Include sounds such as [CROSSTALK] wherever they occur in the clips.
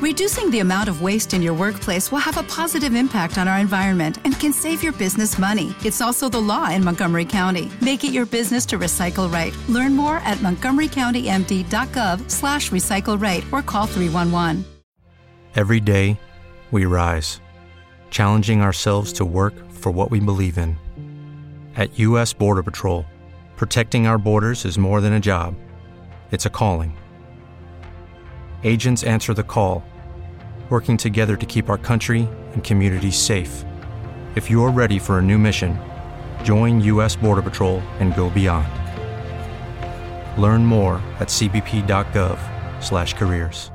Reducing the amount of waste in your workplace will have a positive impact on our environment and can save your business money. It's also the law in Montgomery County. Make it your business to recycle right. Learn more at montgomerycountymd.gov slash recycle right or call 311. Every day, we rise, challenging ourselves to work for what we believe in. At U.S. Border Patrol, protecting our borders is more than a job, it's a calling. Agents answer the call, working together to keep our country and communities safe. If you're ready for a new mission, join U.S. Border Patrol and go beyond. Learn more at cbp.gov/careers.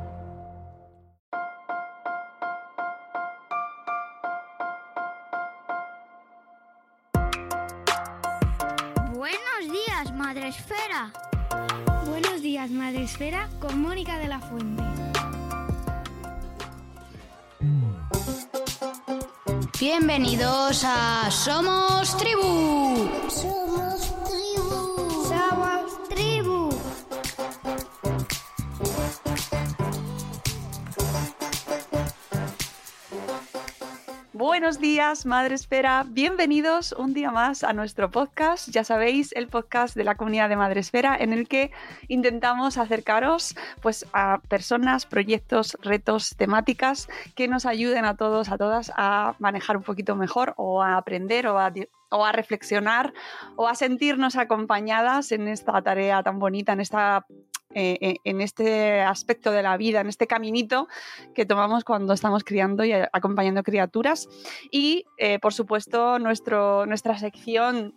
Buenos días, Madre Esfera. Buenos días, Madre Esfera, con Mónica de la Fuente. Bienvenidos a Somos Tribu. Somos Buenos días, Madre Esfera. Bienvenidos un día más a nuestro podcast. Ya sabéis, el podcast de la comunidad de Madre Esfera, en el que intentamos acercaros pues, a personas, proyectos, retos, temáticas que nos ayuden a todos, a todas a manejar un poquito mejor o a aprender o a, o a reflexionar o a sentirnos acompañadas en esta tarea tan bonita, en esta eh, eh, en este aspecto de la vida, en este caminito que tomamos cuando estamos criando y acompañando criaturas. Y, eh, por supuesto, nuestro, nuestra sección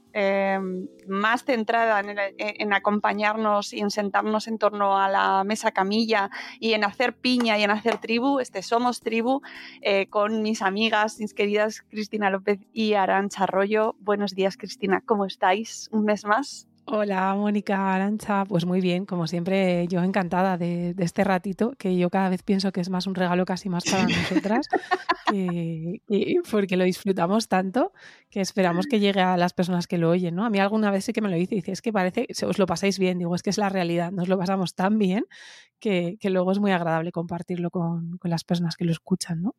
más centrada en, el- en acompañarnos y en sentarnos en torno a la mesa camilla y en hacer piña y en hacer tribu, este Somos Tribu, con mis amigas, mis queridas Cristina López y Arancha Arroyo. Buenos días, Cristina, ¿cómo estáis? ¿Un mes más? Hola, Mónica Arancha. Pues muy bien, como siempre, yo encantada de, de este ratito, que yo cada vez pienso que es más un regalo casi más para nosotras, [LAUGHS] que- que- porque lo disfrutamos tanto que esperamos que llegue a las personas que lo oyen, ¿no? A mí alguna vez sí que me lo dice, dice, es que parece, os lo pasáis bien, digo, es que es la realidad, nos lo pasamos tan bien que, que luego es muy agradable compartirlo con, con las personas que lo escuchan, ¿no?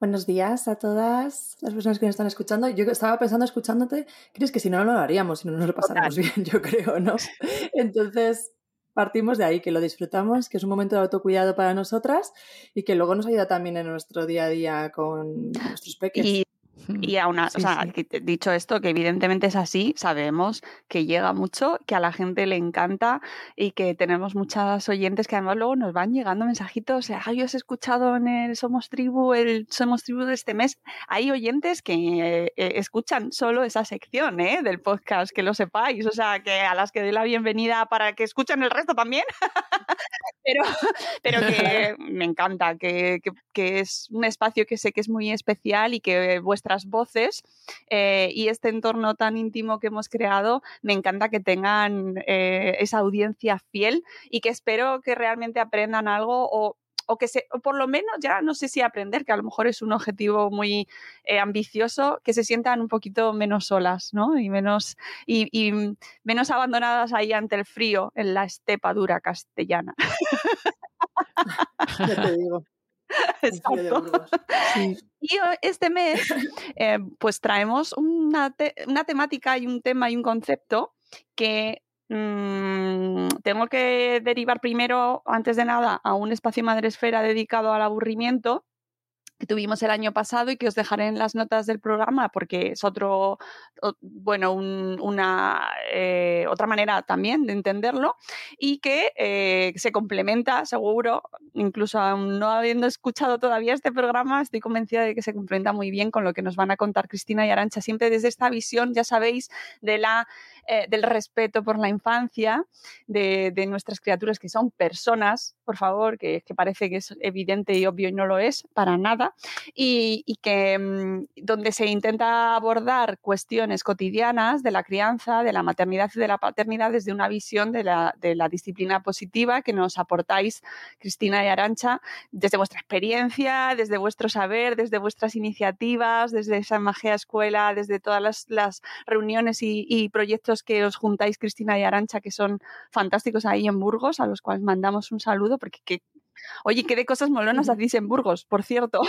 Buenos días a todas las personas que nos están escuchando. Yo estaba pensando escuchándote, crees que si no, no lo haríamos, si no nos lo pasáramos bien, [LAUGHS] yo creo, ¿no? [LAUGHS] Entonces, partimos de ahí, que lo disfrutamos, que es un momento de autocuidado para nosotras y que luego nos ayuda también en nuestro día a día con nuestros peques. Y, y aún, Sí, o sea, sí. dicho esto, que evidentemente es así, sabemos que llega mucho, que a la gente le encanta y que tenemos muchas oyentes que además luego nos van llegando mensajitos, ah, yo os he escuchado en el Somos Tribu, el Somos Tribu de este mes. Hay oyentes que eh, eh, escuchan solo esa sección ¿eh? del podcast, que lo sepáis, o sea, que a las que doy la bienvenida para que escuchen el resto también. [LAUGHS] pero, pero que [LAUGHS] me encanta, que, que- que es un espacio que sé que es muy especial y que vuestras voces eh, y este entorno tan íntimo que hemos creado, me encanta que tengan eh, esa audiencia fiel y que espero que realmente aprendan algo o o que se, o por lo menos ya no sé si aprender, que a lo mejor es un objetivo muy eh, ambicioso, que se sientan un poquito menos solas, ¿no? Y menos, y, menos abandonadas ahí ante el frío en la estepa dura castellana. [LAUGHS] [LAUGHS] Exacto. Sí. [LAUGHS] Y eh, este mes, eh, pues traemos una, te- una temática y un tema y un concepto que mm, tengo que derivar primero, antes de nada, a un espacio madresfera dedicado al aburrimiento que tuvimos el año pasado y que os dejaré en las notas del programa porque es otro, bueno, un- una eh, otra manera también de entenderlo y que eh, se complementa, seguro, incluso aún no habiendo escuchado todavía este programa, estoy convencida de que se complementa muy bien con lo que nos van a contar Cristina y Arancha, siempre desde esta visión, ya sabéis, de la, eh, del respeto por la infancia, de, de nuestras criaturas que son personas, por favor, que, que parece que es evidente y obvio y no lo es para nada, y, y que mm, donde se intenta abordar cuestiones cotidianas de la crianza, de la maternidad y de la paternidad desde una visión de la, de la disciplina positiva que nos aportáis, Cristina y Arancha, desde vuestra experiencia, desde vuestro saber, desde vuestras iniciativas, desde esa magia escuela, desde todas las, las reuniones y, y proyectos que os juntáis, Cristina y Arancha, que son fantásticos ahí en Burgos, a los cuales mandamos un saludo, porque que Oye, ¿qué de cosas molonas hacéis en Burgos, por cierto?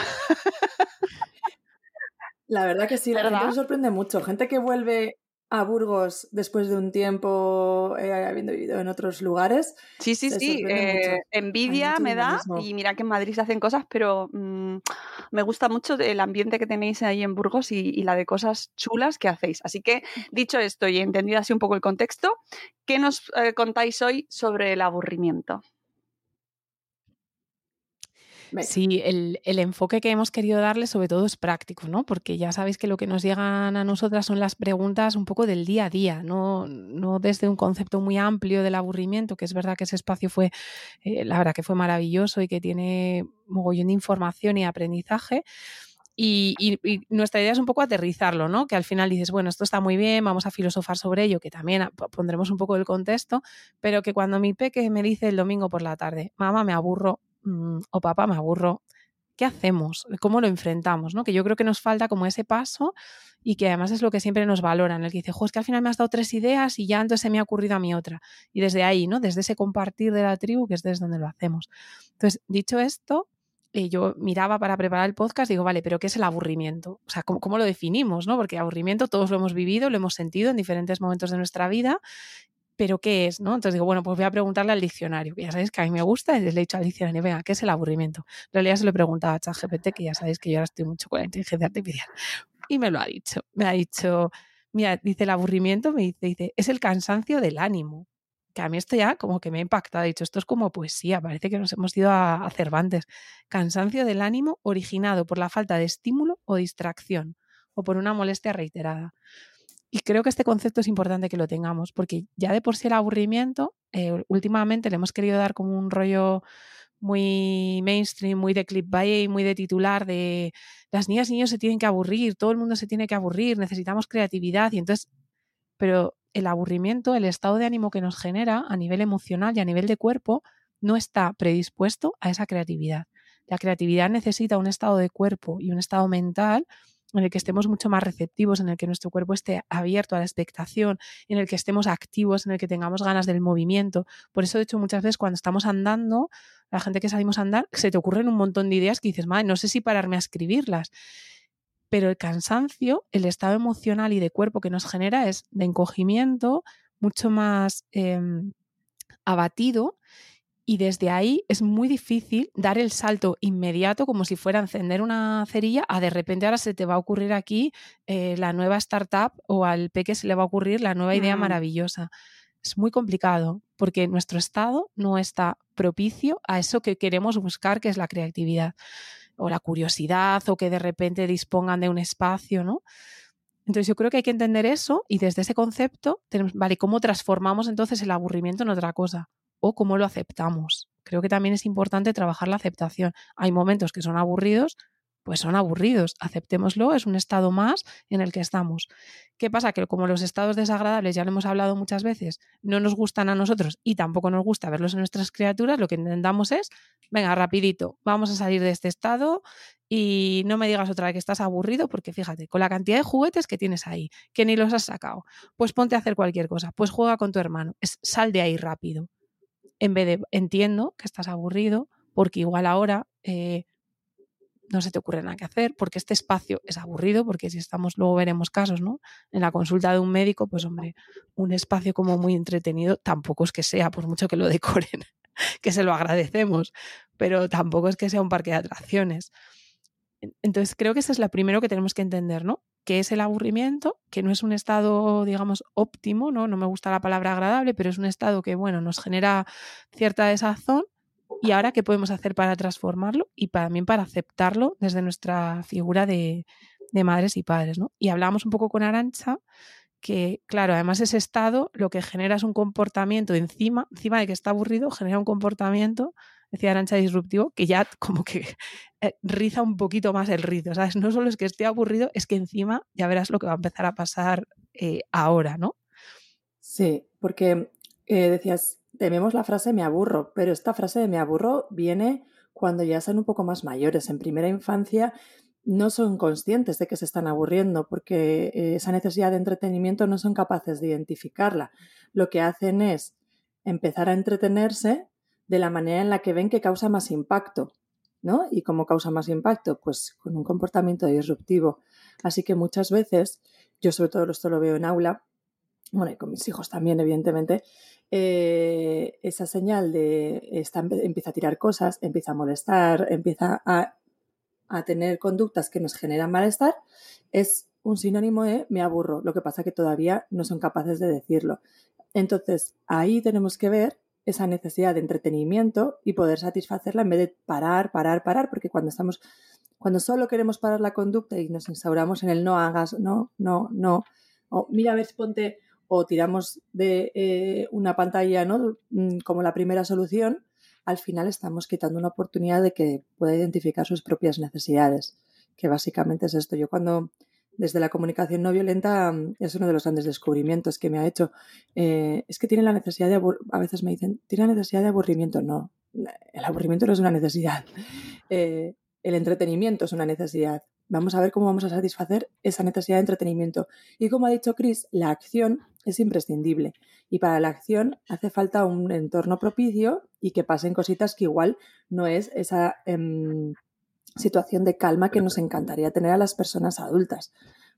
La verdad que sí, la gente me sorprende mucho. Gente que vuelve a Burgos después de un tiempo eh, habiendo vivido en otros lugares. Sí, sí, sí. Eh, envidia me da y mira que en Madrid se hacen cosas, pero mm, me gusta mucho el ambiente que tenéis ahí en Burgos y, la de cosas chulas que hacéis. Así que, dicho esto y entendido así un poco el contexto, ¿qué nos eh, contáis hoy sobre el aburrimiento? Sí, el, enfoque que hemos querido darle sobre todo es práctico, ¿no? Porque ya sabéis que lo que nos llegan a nosotras son las preguntas un poco del día a día, no, no desde un concepto muy amplio del aburrimiento, que es verdad que ese espacio fue, eh, la verdad que fue maravilloso y que tiene mogollón de información y aprendizaje. Y, y, nuestra idea es un poco aterrizarlo, ¿no? Que al final dices, bueno, esto está muy bien, vamos a filosofar sobre ello, que también pondremos un poco el contexto, pero que cuando mi peque me dice el domingo por la tarde, mamá, me aburro, Mm, o papá, me aburro, ¿qué hacemos? ¿Cómo lo enfrentamos? ¿no? Que yo creo que nos falta como ese paso y que además es lo que siempre nos valoran, el que dice, jo, es que al final me has dado tres ideas y ya entonces se me ha ocurrido a mí otra. Y desde ahí, ¿no? Desde ese compartir de la tribu, que es desde donde lo hacemos. Entonces, dicho esto, eh, yo miraba para preparar el podcast digo, vale, pero ¿qué es el aburrimiento? O sea, ¿cómo, ¿cómo, lo definimos? ¿no? Porque aburrimiento todos lo hemos vivido, lo hemos sentido en diferentes momentos de nuestra vida pero ¿qué es? ¿no? Entonces digo, bueno, pues voy a preguntarle al diccionario, ya sabéis que a mí me gusta, y le he dicho al diccionario, venga, ¿qué es el aburrimiento? En realidad se lo he preguntado a ChatGPT, que ya sabéis que yo ahora estoy mucho con la inteligencia artificial, y me lo ha dicho. Me ha dicho, mira, dice el aburrimiento, me dice, dice, es el cansancio del ánimo. Que a mí esto ya como que me ha impactado. Ha dicho, esto es como poesía, parece que nos hemos ido a, a Cervantes. Cansancio del ánimo originado por la falta de estímulo o distracción o por una molestia reiterada. Y creo que este concepto es importante que lo tengamos, porque ya de por sí el aburrimiento, eh, últimamente le hemos querido dar como un rollo muy mainstream, muy de clickbait, muy de titular, de las niñas y niños se tienen que aburrir, todo el mundo se tiene que aburrir, necesitamos creatividad y entonces, pero el aburrimiento, el estado de ánimo que nos genera a nivel emocional y a nivel de cuerpo, no está predispuesto a esa creatividad. La creatividad necesita un estado de cuerpo y un estado mental en el que estemos mucho más receptivos, en el que nuestro cuerpo esté abierto a la expectación, en el que estemos activos, en el que tengamos ganas del movimiento. Por eso, de hecho, muchas veces cuando estamos andando, la gente que salimos a andar, se te ocurren un montón de ideas que dices, madre, no sé si pararme a escribirlas. Pero el cansancio, el estado emocional y de cuerpo que nos genera es de encogimiento, mucho más em, abatido y desde ahí es muy difícil dar el salto inmediato como si fuera encender una cerilla a de repente ahora se te va a ocurrir aquí eh, la nueva startup o al peque se le va a ocurrir la nueva idea mm. maravillosa. Es muy complicado porque nuestro estado no está propicio a eso que queremos buscar, que es la creatividad o la curiosidad o que de repente dispongan de un espacio, ¿no? Entonces yo creo que hay que entender eso y desde ese concepto, tenemos, vale, ¿cómo transformamos entonces el aburrimiento en otra cosa? O cómo lo aceptamos. Creo que también es importante trabajar la aceptación. Hay momentos que son aburridos, pues son aburridos, aceptémoslo, es un estado más en el que estamos. ¿Qué pasa? Que como los estados desagradables, ya lo hemos hablado muchas veces, no nos gustan a nosotros y tampoco nos gusta verlos en nuestras criaturas, lo que intentamos es, venga, rapidito, vamos a salir de este estado y no me digas otra vez que estás aburrido, porque fíjate, con la cantidad de juguetes que tienes ahí, que ni los has sacado, pues ponte a hacer cualquier cosa, pues juega con tu hermano, es, sal de ahí rápido en vez de entiendo que estás aburrido, porque igual ahora eh, no se te ocurre nada que hacer, porque este espacio es aburrido, porque si estamos, luego veremos casos, ¿no? En la consulta de un médico, pues hombre, un espacio como muy entretenido tampoco es que sea, por mucho que lo decoren, [LAUGHS] que se lo agradecemos, pero tampoco es que sea un parque de atracciones. Entonces creo que eso es lo primero que tenemos que entender, ¿no? que es el aburrimiento, que no es un estado, digamos, óptimo, ¿no? No me gusta la palabra agradable, pero es un estado que, bueno, nos genera cierta desazón. Y ahora, ¿qué podemos hacer para transformarlo y también para aceptarlo desde nuestra figura de, de madres y padres, ¿no? Y hablamos un poco con Arancha que, claro, además ese estado lo que genera es un comportamiento encima, encima de que está aburrido, genera un comportamiento decía Arancha Disruptivo, que ya [LAUGHS] como que eh, riza un poquito más el rizo, ¿sabes? No solo es que esté aburrido, es que encima ya verás lo que va a empezar a pasar eh, ahora, ¿no? Sí, porque eh, decías, tememos la frase me aburro, pero esta frase de me aburro viene cuando ya son un poco más mayores. En primera infancia no son conscientes de que se están aburriendo porque esa necesidad de entretenimiento no son capaces de identificarla. Lo que hacen es empezar a entretenerse de la manera en la que ven que causa más impacto. ¿no? ¿Y cómo causa más impacto? Pues con un comportamiento disruptivo. Así que muchas veces, yo sobre todo esto lo veo en aula, bueno, y con mis hijos también, evidentemente, eh, esa señal de está, empieza a tirar cosas, empieza a molestar, empieza a, a tener conductas que nos generan malestar, es un sinónimo de me aburro. Lo que pasa que todavía no son capaces de decirlo. Entonces, ahí tenemos que ver esa necesidad de entretenimiento y poder satisfacerla en vez de parar, parar, parar, porque cuando estamos, cuando solo queremos parar la conducta y nos instauramos en el no hagas, no, no, no, o mira a ponte, o tiramos de eh, una pantalla, ¿no? Mm, como la primera solución, al final estamos quitando una oportunidad de que pueda identificar sus propias necesidades, que básicamente es esto. Yo cuando desde la comunicación no violenta mm, es uno de los grandes descubrimientos que me ha hecho. Eh, es que tiene la necesidad de, a veces me dicen, tiene la necesidad de aburrimiento. No, el aburrimiento no es una necesidad. [LAUGHS] Eh, el entretenimiento es una necesidad. Vamos a ver cómo vamos a satisfacer esa necesidad de entretenimiento. Y como ha dicho Chris, la acción es imprescindible. Y para la acción hace falta un entorno propicio y que pasen cositas que igual no es esa... Em, situación de calma que nos encantaría tener a las personas adultas.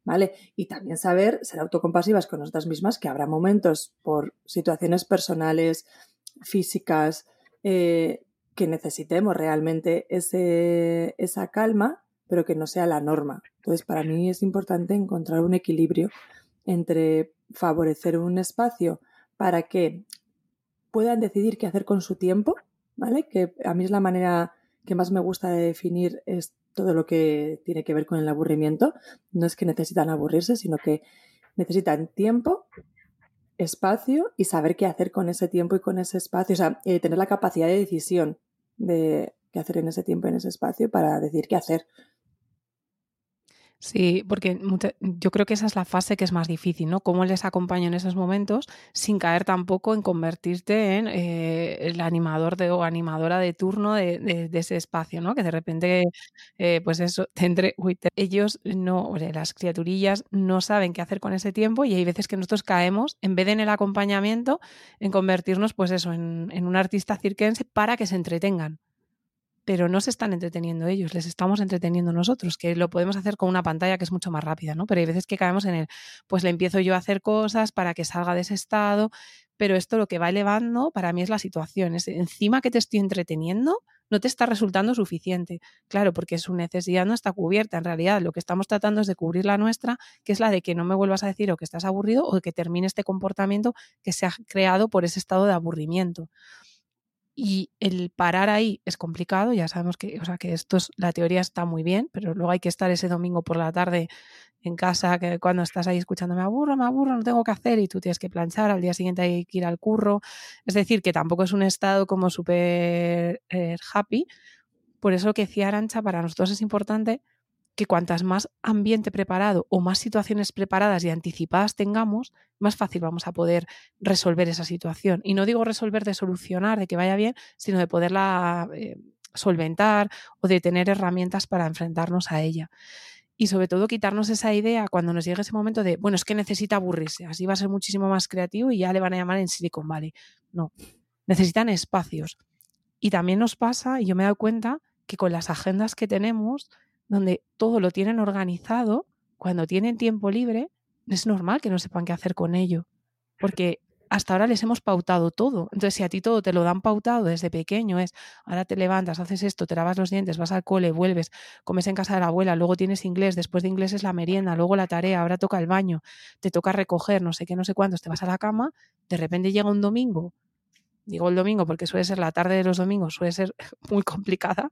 ¿Vale? Y también saber ser autocompasivas con nosotras mismas, que habrá momentos por situaciones personales, físicas, eh, que necesitemos realmente ese, esa calma, pero que no sea la norma. Entonces, para mí es importante encontrar un equilibrio entre favorecer un espacio para que puedan decidir qué hacer con su tiempo, ¿vale? Que a mí es la manera que más me gusta de definir es todo lo que tiene que ver con el aburrimiento. No es que necesitan aburrirse, sino que necesitan tiempo, espacio y saber qué hacer con ese tiempo y con ese espacio. O sea, eh, tener la capacidad de decisión de qué hacer en ese tiempo y en ese espacio para decir qué hacer. Sí, porque yo creo que esa es la fase que es más difícil, ¿no? Cómo les acompaño en esos momentos sin caer tampoco en convertirte en eh, el animador de, o animadora de turno de, ese espacio, ¿no? Que de repente, eh, pues eso, tendré, ellos no, las criaturillas no saben qué hacer con ese tiempo y hay veces que nosotros caemos, en vez de en el acompañamiento, en convertirnos, pues eso, en, en un artista cirquense para que se entretengan pero no se están entreteniendo ellos, les estamos entreteniendo nosotros, que lo podemos hacer con una pantalla que es mucho más rápida, ¿no? Pero hay veces que caemos en el, pues le empiezo yo a hacer cosas para que salga de ese estado, pero esto lo que va elevando para mí es la situación, es encima que te estoy entreteniendo, no te está resultando suficiente. Claro, porque su necesidad no está cubierta. En realidad, lo que estamos tratando es de cubrir la nuestra, que es la de que no me vuelvas a decir o que estás aburrido o que termine este comportamiento que se ha creado por ese estado de aburrimiento. Y el parar ahí es complicado, ya sabemos que, o sea, que esto es, la teoría está muy bien, pero luego hay que estar ese domingo por la tarde en casa, que cuando estás ahí escuchando me aburro, me aburro, no tengo que hacer y tú tienes que planchar, al día siguiente hay que ir al curro. Es decir, que tampoco es un estado como súper eh, happy. Por eso que decía Arancha, para nosotros es importante que cuantas más ambiente preparado o más situaciones preparadas y anticipadas tengamos, más fácil vamos a poder resolver esa situación. Y no digo resolver de solucionar, de que vaya bien, sino de poderla eh, solventar o de tener herramientas para enfrentarnos a ella. Y sobre todo quitarnos esa idea cuando nos llegue ese momento de, bueno, es que necesita aburrirse, así va a ser muchísimo más creativo y ya le van a llamar en Silicon Valley. No, necesitan espacios. Y también nos pasa, y yo me he dado cuenta, que con las agendas que tenemos, donde todo lo tienen organizado, cuando tienen tiempo libre, es normal que no sepan qué hacer con ello, porque hasta ahora les hemos pautado todo. Entonces, si a ti todo te lo dan pautado desde pequeño, es ahora te levantas, haces esto, te lavas los dientes, vas al cole, vuelves, comes en casa de la abuela, luego tienes inglés, después de inglés es la merienda, luego la tarea, ahora toca el baño, te toca recoger, no sé qué, no sé cuántos, te vas a la cama, de repente llega un domingo, digo el domingo porque suele ser la tarde de los domingos, suele ser [LAUGHS] muy complicada,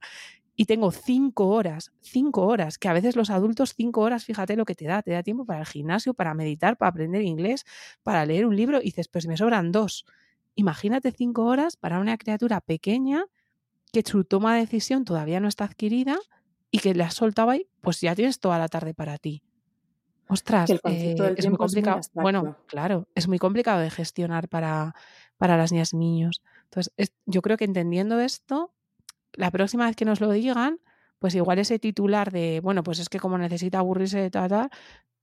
y tengo cinco horas, cinco horas, que a veces los adultos cinco horas, fíjate lo que te da, te da tiempo para el gimnasio, para meditar, para aprender inglés, para leer un libro y dices, pues me sobran dos. Imagínate cinco horas para una criatura pequeña que su toma de decisión todavía no está adquirida y que le has soltado ahí, pues ya tienes toda la tarde para ti. Ostras, eh, es muy complicado. bueno, claro, es muy complicado de gestionar para, para las niñas y niños. Entonces, yo creo que entendiendo esto, la próxima vez que nos lo digan, pues igual ese titular de, bueno, pues es que como necesita aburrirse de tal,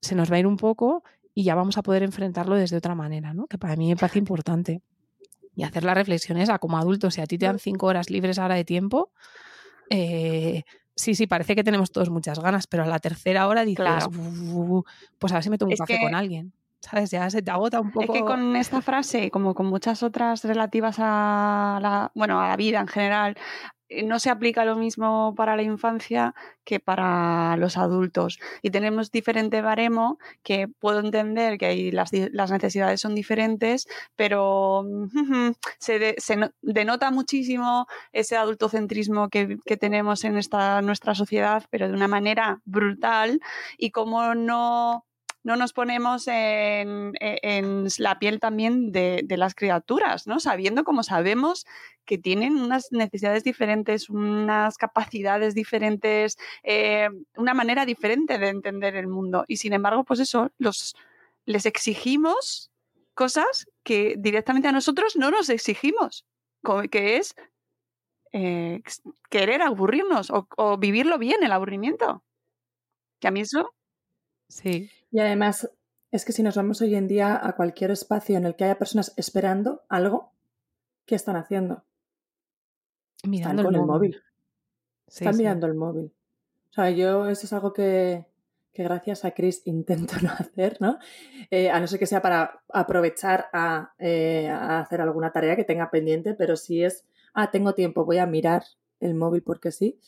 se nos va a ir un poco y ya vamos a poder enfrentarlo desde otra manera, ¿no? Que para mí me parece [LAUGHS] importante. y hacer la reflexión esa como adultos, si a ti te dan cinco horas libres ahora de tiempo, eh, sí, sí, parece que tenemos todos muchas ganas, pero a la tercera hora dices, pues a ver si me tomo un café con alguien. ¿Sabes? Ya se te agota un poco. Es que con esta frase, como con muchas otras relativas a la, bueno, a la vida en general, no se aplica lo mismo para la infancia que para los adultos. Y tenemos diferente baremo que puedo entender que ahí las, necesidades son diferentes, pero [LAUGHS] se, denota muchísimo ese adultocentrismo que, que tenemos en esta, nuestra sociedad, pero de una manera brutal. Y como no no nos ponemos en, la piel también de, las criaturas, ¿no? Sabiendo como sabemos que tienen unas necesidades diferentes, unas capacidades diferentes, eh, una manera diferente de entender el mundo. Y sin embargo, pues eso, los, les exigimos cosas que directamente a nosotros no nos exigimos, que es eh, querer aburrirnos o, o vivirlo bien, el aburrimiento. Que a mí eso Sí. Y además, es que si nos vamos hoy en día a cualquier espacio en el que haya personas esperando algo, ¿qué están haciendo? Mirando están con el móvil. están mirando el móvil. O sea, yo eso es algo que, que gracias a Chris intento [LAUGHS] no hacer, ¿no? Eh, a no ser que sea para aprovechar a, eh, a, hacer alguna tarea que tenga pendiente, pero si es, ah, tengo tiempo, voy a mirar el móvil porque sí.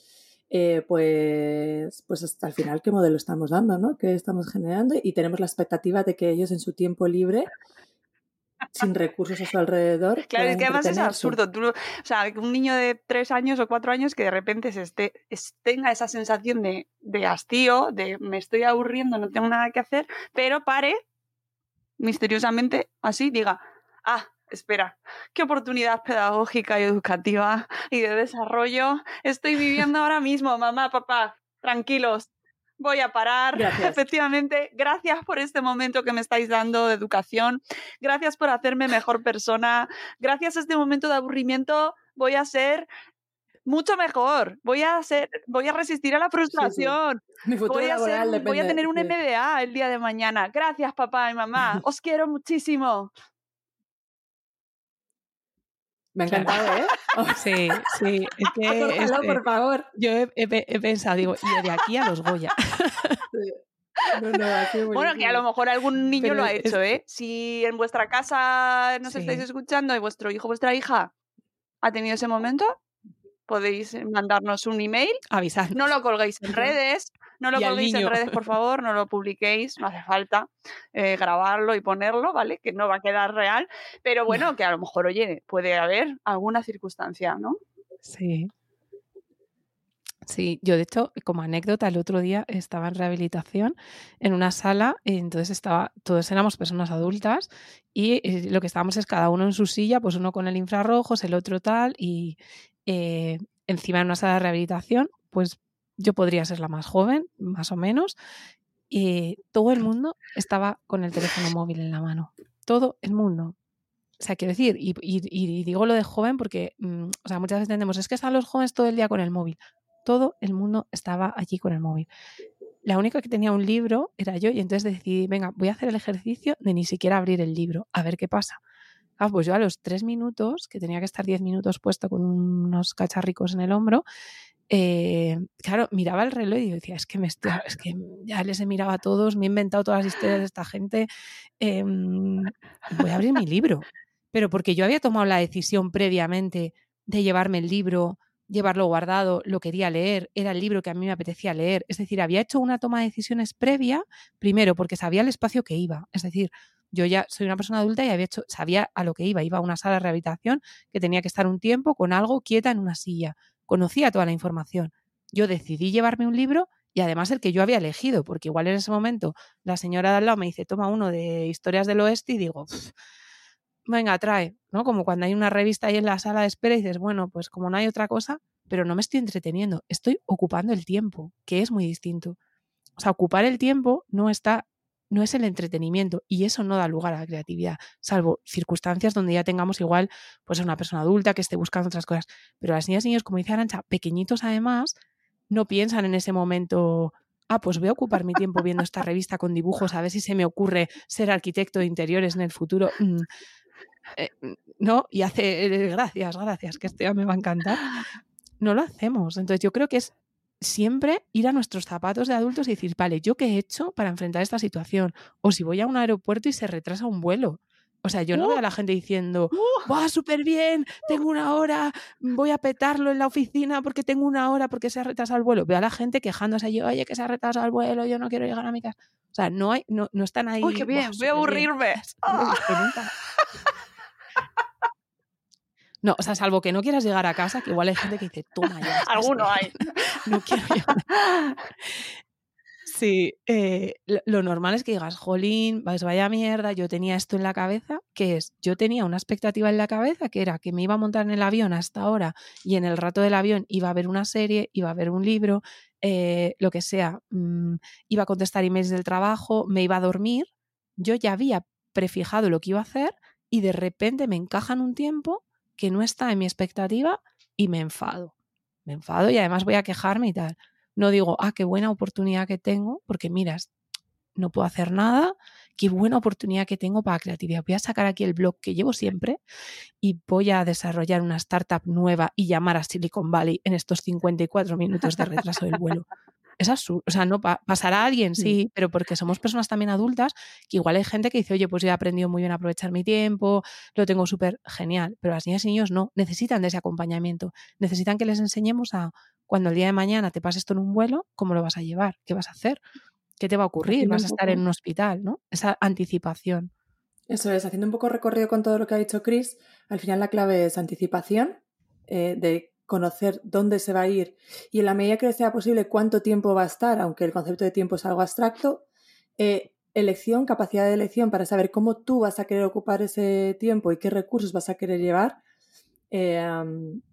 Eh, pues, pues hasta el final qué modelo estamos dando, ¿no? ¿Qué estamos generando? Y tenemos la expectativa de que ellos en su tiempo libre sin recursos a su alrededor. [LAUGHS] Claro, es que además es absurdo. o sea, un niño de tres años o cuatro años que de repente se esté, tenga esa sensación de, de hastío, de me estoy aburriendo, no tengo nada que hacer, pero pare misteriosamente así, diga, ah, espera, qué oportunidad pedagógica y educativa y de desarrollo estoy viviendo ahora mismo, mamá, papá, tranquilos. Voy a parar. Efectivamente, gracias por este momento que me estáis dando de educación. Gracias por hacerme mejor persona. Gracias a este momento de aburrimiento voy a ser mucho mejor. Voy a ser, voy a resistir a la frustración. Voy, a voy, a tener un MBA el día de mañana. Gracias, papá y mamá. [LAUGHS] Os quiero muchísimo. Me ha encantado, ¿eh? [LAUGHS] Sí, sí. Es [LAUGHS] que, por favor. Yo he, pensado, digo, y de aquí a los Goya. [LAUGHS] bueno, que a lo mejor algún niño lo ha hecho, ¿eh? Si en vuestra casa nos estáis escuchando y vuestro hijo, vuestra hija ha tenido ese momento, podéis mandarnos un email. Avisar. No lo colguéis en redes, no lo colguéis en redes, por [LAUGHS] favor, no lo publiquéis, no hace falta eh, grabarlo y ponerlo, ¿vale? Que no va a quedar real, pero [LAUGHS] bueno, que a lo mejor, oye, puede haber alguna circunstancia, ¿no? Sí. Sí, yo de hecho, como anécdota, el otro día estaba en rehabilitación en una sala, entonces estaba, todos éramos personas adultas y eh, lo que estábamos es cada uno en su silla, pues uno con el infrarrojos, el otro tal, y eh, encima en una sala de rehabilitación, pues yo podría ser la más joven, más o menos, y todo el mundo estaba con el teléfono móvil en la mano. Todo el mundo. O sea, quiero decir, y, digo lo de joven porque, mm, o sea, muchas veces entendemos, es que están los jóvenes todo el día con el móvil. Todo el mundo estaba allí con el móvil. La única que tenía un libro era yo y entonces decidí, venga, voy a hacer el ejercicio de ni siquiera abrir el libro, a ver qué pasa. Ah, pues yo a los tres minutos, que tenía que estar diez minutos puesto con unos cacharricos en el hombro, eh, claro, miraba el reloj y decía, es que, me es que ya les he mirado a todos, me he inventado todas las historias de esta gente, em, voy a abrir mi libro. Pero porque yo había tomado la decisión previamente de llevarme el libro, llevarlo guardado, lo quería leer, era el libro que a mí me apetecía leer. Es decir, había hecho una toma de decisiones previa, primero porque sabía el espacio que iba. Es decir, yo ya soy una persona adulta y había hecho, sabía a lo que iba. Iba a una sala de rehabilitación que tenía que estar un tiempo con algo quieta en una silla conocía toda la información. Yo decidí llevarme un libro y además el que yo había elegido, porque igual en ese momento la señora de al lado me dice, toma uno de historias del oeste y digo, venga, trae, ¿no? Como cuando hay una revista ahí en la sala de espera y dices, bueno, pues como no hay otra cosa, pero no me estoy entreteniendo, estoy ocupando el tiempo, que es muy distinto. O sea, ocupar el tiempo no está no es el entretenimiento y eso no da lugar a la creatividad, salvo circunstancias donde ya tengamos igual pues una persona adulta que esté buscando otras cosas. Pero las niñas y niños, como dice Arancha, pequeñitos además, no piensan en ese momento, ah, pues voy a ocupar mi tiempo viendo esta revista con dibujos, a ver si se me ocurre ser arquitecto de interiores en el futuro. Mm, eh, ¿no? Y hace, eh, gracias, gracias, que esto ya me va a encantar. No lo hacemos. Entonces yo creo que es siempre ir a nuestros zapatos de adultos y decir, vale, ¿yo qué he hecho para enfrentar esta situación? O si voy a un aeropuerto y se retrasa un vuelo. O sea, yo no veo a la gente diciendo, ¡va súper bien! Tengo una hora, voy a petarlo en la oficina porque tengo una hora porque se ha retrasado el vuelo. Veo a la gente quejándose allí, oye, que se ha retrasado el vuelo, yo no quiero llegar a mi casa. O sea, no, hay, no, no están ahí. ¡Uy, qué bien! Voy a aburrirme. [LAUGHS] No, o sea, salvo que no quieras llegar a casa, que igual hay gente que dice, toma ya. Alguno hay. [LAUGHS] no quiero llegar. Sí, eh, lo, normal es que digas, jolín, pues vaya mierda, yo tenía esto en la cabeza, que es, yo tenía una expectativa en la cabeza que era que me iba a montar en el avión hasta ahora y en el rato del avión iba a ver una serie, iba a ver un libro, eh, lo que sea, mm, iba a contestar emails del trabajo, me iba a dormir, yo ya había prefijado lo que iba a hacer y de repente me encajan un tiempo que no está en mi expectativa y me enfado. Me enfado y además voy a quejarme y tal. No digo, ah, qué buena oportunidad que tengo, porque miras, no puedo hacer nada, qué buena oportunidad que tengo para creatividad. Voy a sacar aquí el blog que llevo siempre y voy a desarrollar una startup nueva y llamar a Silicon Valley en estos 54 minutos de retraso del vuelo. Es absurdo. O sea, no pasará a alguien, sí, pero porque somos personas también adultas, que igual hay gente que dice, oye, pues yo he aprendido muy bien a aprovechar mi tiempo, lo tengo súper genial, pero las niñas y niños no, necesitan de ese acompañamiento, necesitan que les enseñemos a cuando el día de mañana te pases esto en un vuelo, ¿cómo lo vas a llevar? ¿Qué vas a hacer? ¿Qué te va a ocurrir? ¿Vas a estar en un hospital? ¿no? Esa anticipación. Eso es, haciendo un poco recorrido con todo lo que ha dicho Chris, al final la clave es anticipación, eh, de conocer dónde se va a ir y en la medida que sea posible cuánto tiempo va a estar, aunque el concepto de tiempo es algo abstracto, eh, elección, capacidad de elección para saber cómo tú vas a querer ocupar ese tiempo y qué recursos vas a querer llevar. Eh,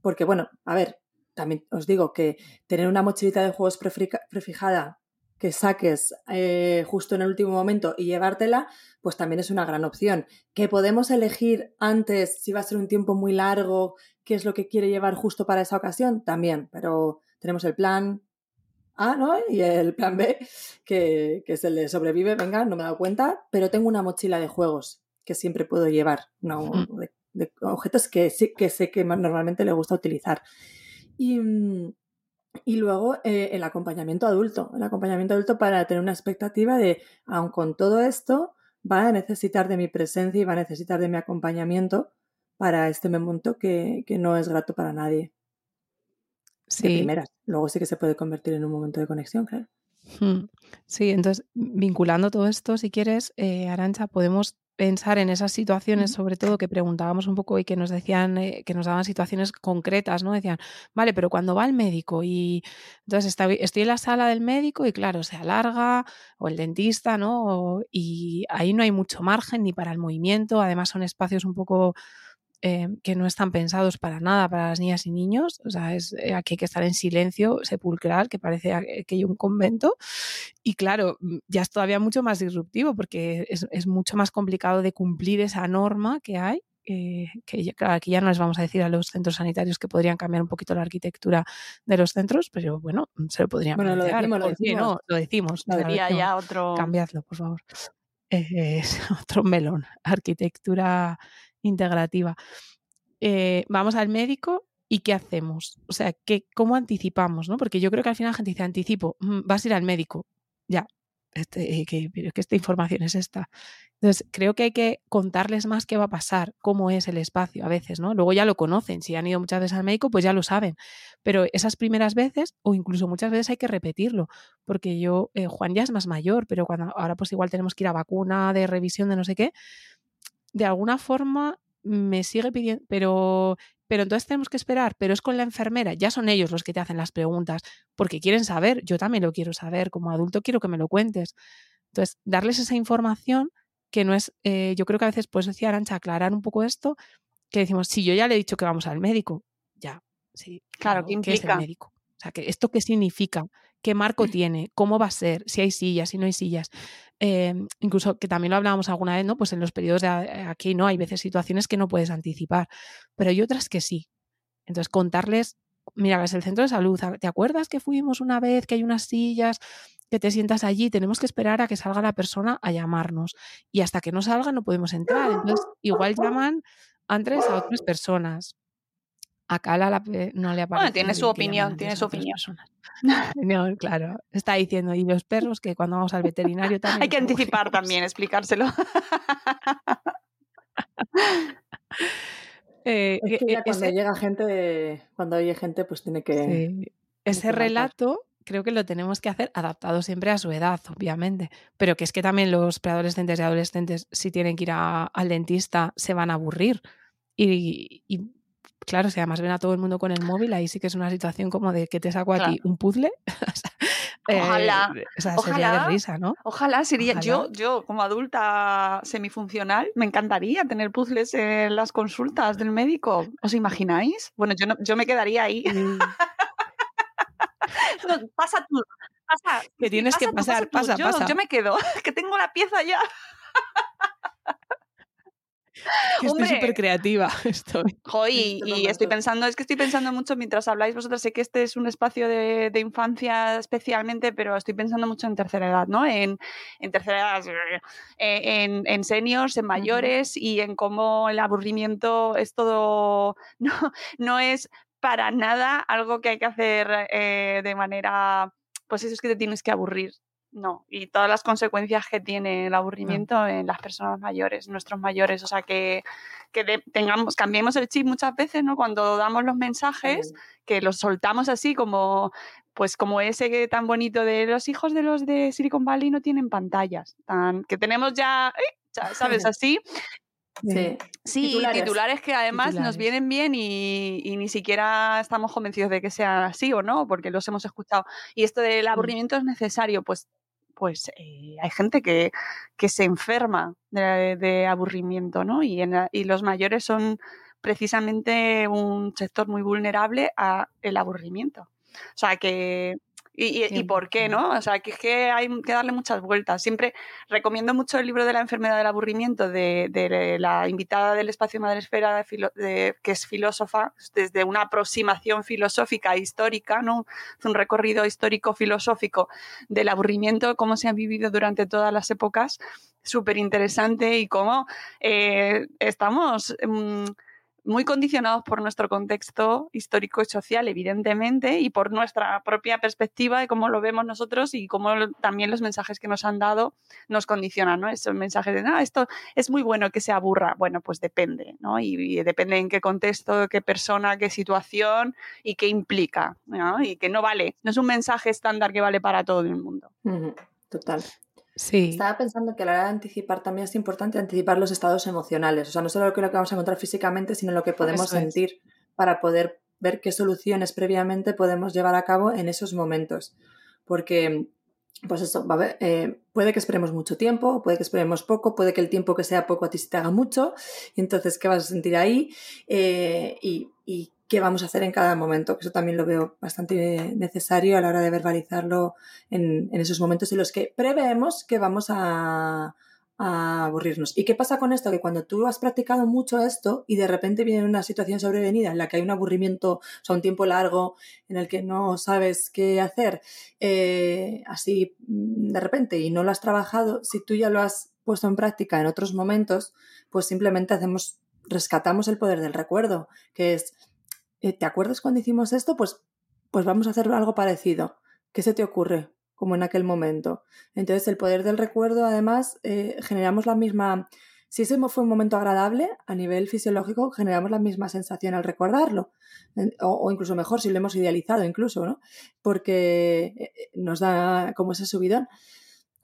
porque, bueno, a ver, también os digo que tener una mochilita de juegos prefijada que saques eh, justo en el último momento y llevártela, pues también es una gran opción. Que podemos elegir antes si va a ser un tiempo muy largo, qué es lo que quiere llevar justo para esa ocasión, también, pero tenemos el plan A, ¿no? Y el plan B, que, que es el de sobrevive, venga, no me he dado cuenta, pero tengo una mochila de juegos que siempre puedo llevar, no, de, objetos que, sí, que sé que normalmente le gusta utilizar. Y, mm, y luego eh, el acompañamiento adulto, el acompañamiento adulto para tener una expectativa de, aun con todo esto, va a necesitar de mi presencia y va a necesitar de mi acompañamiento para este momento que, que no es grato para nadie. Sí. primeras. Luego sí que se puede convertir en un momento de conexión, claro. Hmm. Sí, entonces, vinculando todo esto, si quieres, eh, Arancha, podemos pensar en esas situaciones, sobre todo que preguntábamos un poco y que nos decían, eh, que nos daban situaciones concretas, ¿no? Decían, vale, pero cuando va el médico y entonces estoy, en la sala del médico y claro, se alarga, o el dentista, ¿no? y ahí no hay mucho margen ni para el movimiento, además son espacios un poco eh, que no están pensados para nada para las niñas y niños. O sea, es, eh, aquí hay que estar en silencio sepulcral, que parece que hay un convento. Y claro, mm, ya es todavía mucho más disruptivo porque es, mucho más complicado de cumplir esa norma que hay. Eh, que ya, aquí ya no les vamos a decir a los centros sanitarios que podrían cambiar un poquito la arquitectura de los centros, pero bueno, se lo podrían bueno, Lo decimos, lo decimos. No, lo decimos. ya otro... Cambiadlo, por favor. Es [LAUGHS] otro melón. Arquitectura integrativa. Eh, vamos al médico y ¿qué hacemos? O sea, ¿qué, ¿cómo anticipamos? ¿no? Porque yo creo que al final la gente dice, anticipo, mm, vas a ir al médico. Ya, este, eh, que, que esta información es esta. Entonces, creo que hay que contarles más qué va a pasar, cómo es el espacio a veces, ¿no? Luego ya lo conocen, si han ido muchas veces al médico, pues ya lo saben. Pero esas primeras veces, o incluso muchas veces hay que repetirlo, porque yo, eh, Juan ya es más mayor, pero cuando ahora pues igual tenemos que ir a vacuna, de revisión, de no sé qué, de alguna forma me sigue pidiendo, pero, pero entonces tenemos que esperar, pero es con la enfermera, ya son ellos los que te hacen las preguntas, porque quieren saber, yo también lo quiero saber, como adulto quiero que me lo cuentes. Entonces, darles esa información que no es, eh, yo creo que a veces, pues decía Arancha, aclarar un poco esto, que decimos, si yo ya le he dicho que vamos al médico, ya, sí, claro, ¿qué, es el médico? O sea, que ¿esto qué significa? ¿Qué marco [CLEARS THROAT] tiene? ¿Cómo va a ser? Si hay sillas, si no hay sillas. Em, incluso que también lo hablábamos alguna vez, ¿no? Pues en los periodos de aquí, ¿no? Hay veces situaciones que no puedes anticipar, pero hay otras que sí. Entonces, contarles mira, es el centro de salud. ¿Te acuerdas que fuimos una vez que hay unas sillas que te sientas allí? Tenemos que esperar a que salga la persona a llamarnos. Y hasta que no salga no podemos entrar. Entonces, igual llaman antes a otras personas. A Cala no le aparece. Bueno, tiene su opinión, tiene su opinión. [LAUGHS] No, claro, está diciendo, y los perros que cuando vamos al veterinario [LAUGHS] también. Hay que anticipar también, explicárselo. [LAUGHS] Eh, es que ya cuando llega gente, cuando oye gente, pues tiene que. Ese relato creo que lo tenemos que hacer adaptado siempre a su edad, obviamente. Pero que es que también los preadolescentes y adolescentes, si tienen que ir al dentista, se van a aburrir. y, claro, si además ven a todo el mundo con el móvil, ahí sí que es una situación como de que te saco a ti un puzzle. [LAUGHS] ojalá, eh, o sea, ojalá, sería de risa, ¿no? Ojalá sería yo, yo como adulta semifuncional, me encantaría tener puzzles en las consultas del médico. ¿Os imagináis? Bueno, yo, yo me quedaría ahí. [LAUGHS] pasa tú, pasa. Que tienes que pasar, pasa, yo, pasa. Yo me quedo, [LAUGHS] que tengo la pieza ya. [LAUGHS] estoy súper creativa. [LAUGHS] Estoy. y, estoy pensando, es que estoy pensando mucho mientras habláis vosotros, sé que este es un espacio de, infancia especialmente, pero estoy pensando mucho en tercera edad, ¿no? En, tercera edad, eh, en, en seniors, en mayores y en cómo el aburrimiento es todo, [LAUGHS] no, no es para nada algo que hay que hacer eh, de manera, pues eso es que te tienes que aburrir, no, y todas las consecuencias que tiene el aburrimiento en las personas mayores, nuestros mayores, o sea, que, que tengamos, cambiemos el chip muchas veces, ¿no? Cuando damos los mensajes, que los soltamos así como, pues como ese tan bonito de los hijos de los de Silicon Valley no tienen pantallas, tan, que tenemos ya, ¿sabes? [LAUGHS] Así. Sí, sí titulares. que además nos vienen bien y, y, ni siquiera estamos convencidos de que sea así o no, porque los hemos escuchado. Y esto del mm. aburrimiento es necesario, pues pues eh, hay gente que, que, se enferma de, aburrimiento, ¿no? Y, y, los mayores son precisamente un sector muy vulnerable al aburrimiento. O sea que y, por qué, ¿no? O sea, que es que hay que darle muchas vueltas. Siempre recomiendo mucho el libro de la enfermedad del aburrimiento de, la invitada del espacio Madresfera, de, que es filósofa, desde una aproximación filosófica histórica, ¿no? un recorrido histórico filosófico del aburrimiento, cómo se ha vivido durante todas las épocas, súper interesante y cómo eh, estamos... Mm, muy condicionados por nuestro contexto histórico y social, evidentemente, y por nuestra propia perspectiva de cómo lo vemos nosotros y cómo también los mensajes que nos han dado nos condicionan, ¿no? Esos mensajes de, no, esto es muy bueno que se aburra. Bueno, pues depende, ¿no? Y, depende en qué contexto, qué persona, qué situación y qué implica, ¿no? Y que no vale, no es un mensaje estándar que vale para todo el mundo. Total. Sí. Estaba pensando que a la hora de anticipar también es importante anticipar los estados emocionales, o sea, no solo lo que vamos a encontrar físicamente, sino lo que podemos sentir para poder ver qué soluciones previamente podemos llevar a cabo en esos momentos. Porque, pues eso, eh, puede que esperemos mucho tiempo, puede que esperemos poco, puede que el tiempo que sea poco a ti se te haga mucho, y entonces, ¿qué vas a sentir ahí? Eh, y, y qué vamos a hacer en cada momento, que eso también lo veo bastante necesario a la hora de verbalizarlo en, esos momentos en los que preveemos que vamos a, aburrirnos. ¿Y qué pasa con esto? Que cuando tú has practicado mucho esto y de repente viene una situación sobrevenida en la que hay un aburrimiento, o sea, un tiempo largo en el que no sabes qué hacer, eh, así mm, de repente y no lo has trabajado, si tú ya lo has puesto en práctica en otros momentos, pues simplemente hacemos, rescatamos el poder del recuerdo, que es ¿te acuerdas cuando hicimos esto? Pues, pues vamos a hacer algo parecido. ¿Qué se te ocurre? Como en aquel momento. Entonces, el poder del recuerdo, además, eh, generamos la misma. Si ese fue un momento agradable, a nivel fisiológico, generamos la misma sensación al recordarlo. O, incluso mejor, si lo hemos idealizado, incluso, ¿no? Porque eh, nos da como ese subidón.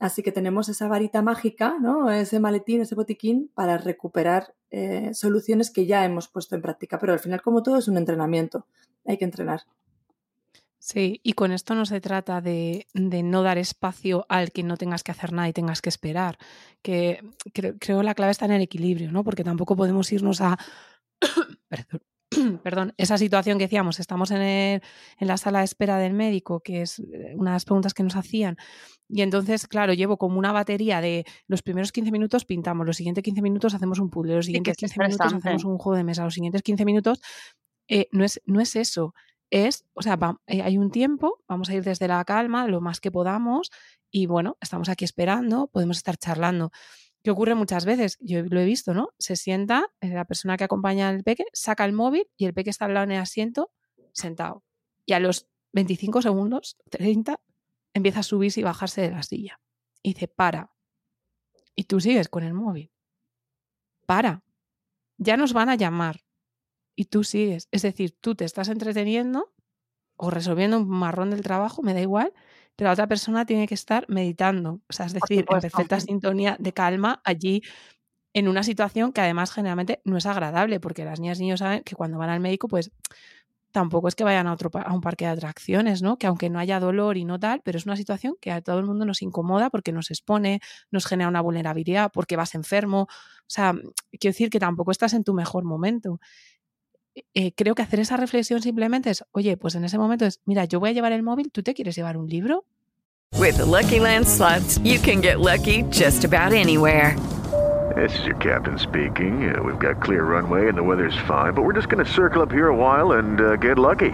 Así que tenemos esa varita mágica, ¿no? Ese maletín, ese botiquín para recuperar eh, soluciones que ya hemos puesto en práctica. Pero al final, como todo, es un entrenamiento. Hay que entrenar. Sí, y con esto no se trata de, no dar espacio al que no tengas que hacer nada y tengas que esperar. Que creo, creo la clave está en el equilibrio, ¿no? Porque tampoco podemos irnos a. [COUGHS] Perdón [CLEARS THROAT] perdón, esa situación que decíamos, estamos en, en, la sala de espera del médico, que es eh, una de las preguntas que nos hacían, y entonces, claro, llevo como una batería de los primeros 15 minutos pintamos, los siguientes 15 minutos hacemos un puzzle, los siguientes 15 minutos hacemos un juego de mesa, los siguientes 15 minutos, eh, no, es, no es eso. es, o sea, eh, hay un tiempo, vamos a ir desde la calma, lo más que podamos, y bueno, estamos aquí esperando, podemos estar charlando. ¿Qué ocurre muchas veces? Yo lo he visto, ¿no? Se sienta, eh, la persona que acompaña al peque, saca el móvil y el peque está al lado en el asiento, sentado. Y a los 25 segundos, 30, empieza a subirse y bajarse de la silla. Y dice, para. Y tú sigues con el móvil. Para. Ya nos van a llamar y tú sigues. Es decir, tú te estás entreteniendo o resolviendo un marrón del trabajo, me da igual, pero la otra persona tiene que estar meditando. O sea, es decir, en perfecta sintonía de calma allí en una situación que además generalmente no es agradable, porque las niñas y niños saben que cuando van al médico, pues tampoco es que vayan a, otro, a un parque de atracciones, ¿no? Que aunque no haya dolor y no tal, pero es una situación que a todo el mundo nos incomoda porque nos expone, nos genera una vulnerabilidad, porque vas enfermo. O sea, quiero decir que tampoco estás en tu mejor momento. Eh, creo que hacer esa reflexión simplemente es, oye, pues en ese momento es, mira, yo voy a llevar el móvil, ¿tú te quieres llevar un libro? With the Lucky Land slots, you can get lucky just about anywhere. This is your captain speaking. Uh, we've got clear runway and the weather's fine, but we're just going to circle up here a while and uh, get lucky.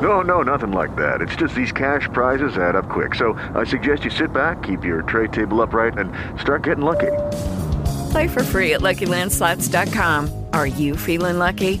No, no, nothing like that. It's just these cash prizes add up quick. So I suggest you sit back, keep your tray table upright, and start getting lucky. Play for free at LuckyLandSlots.com. Are you feeling lucky?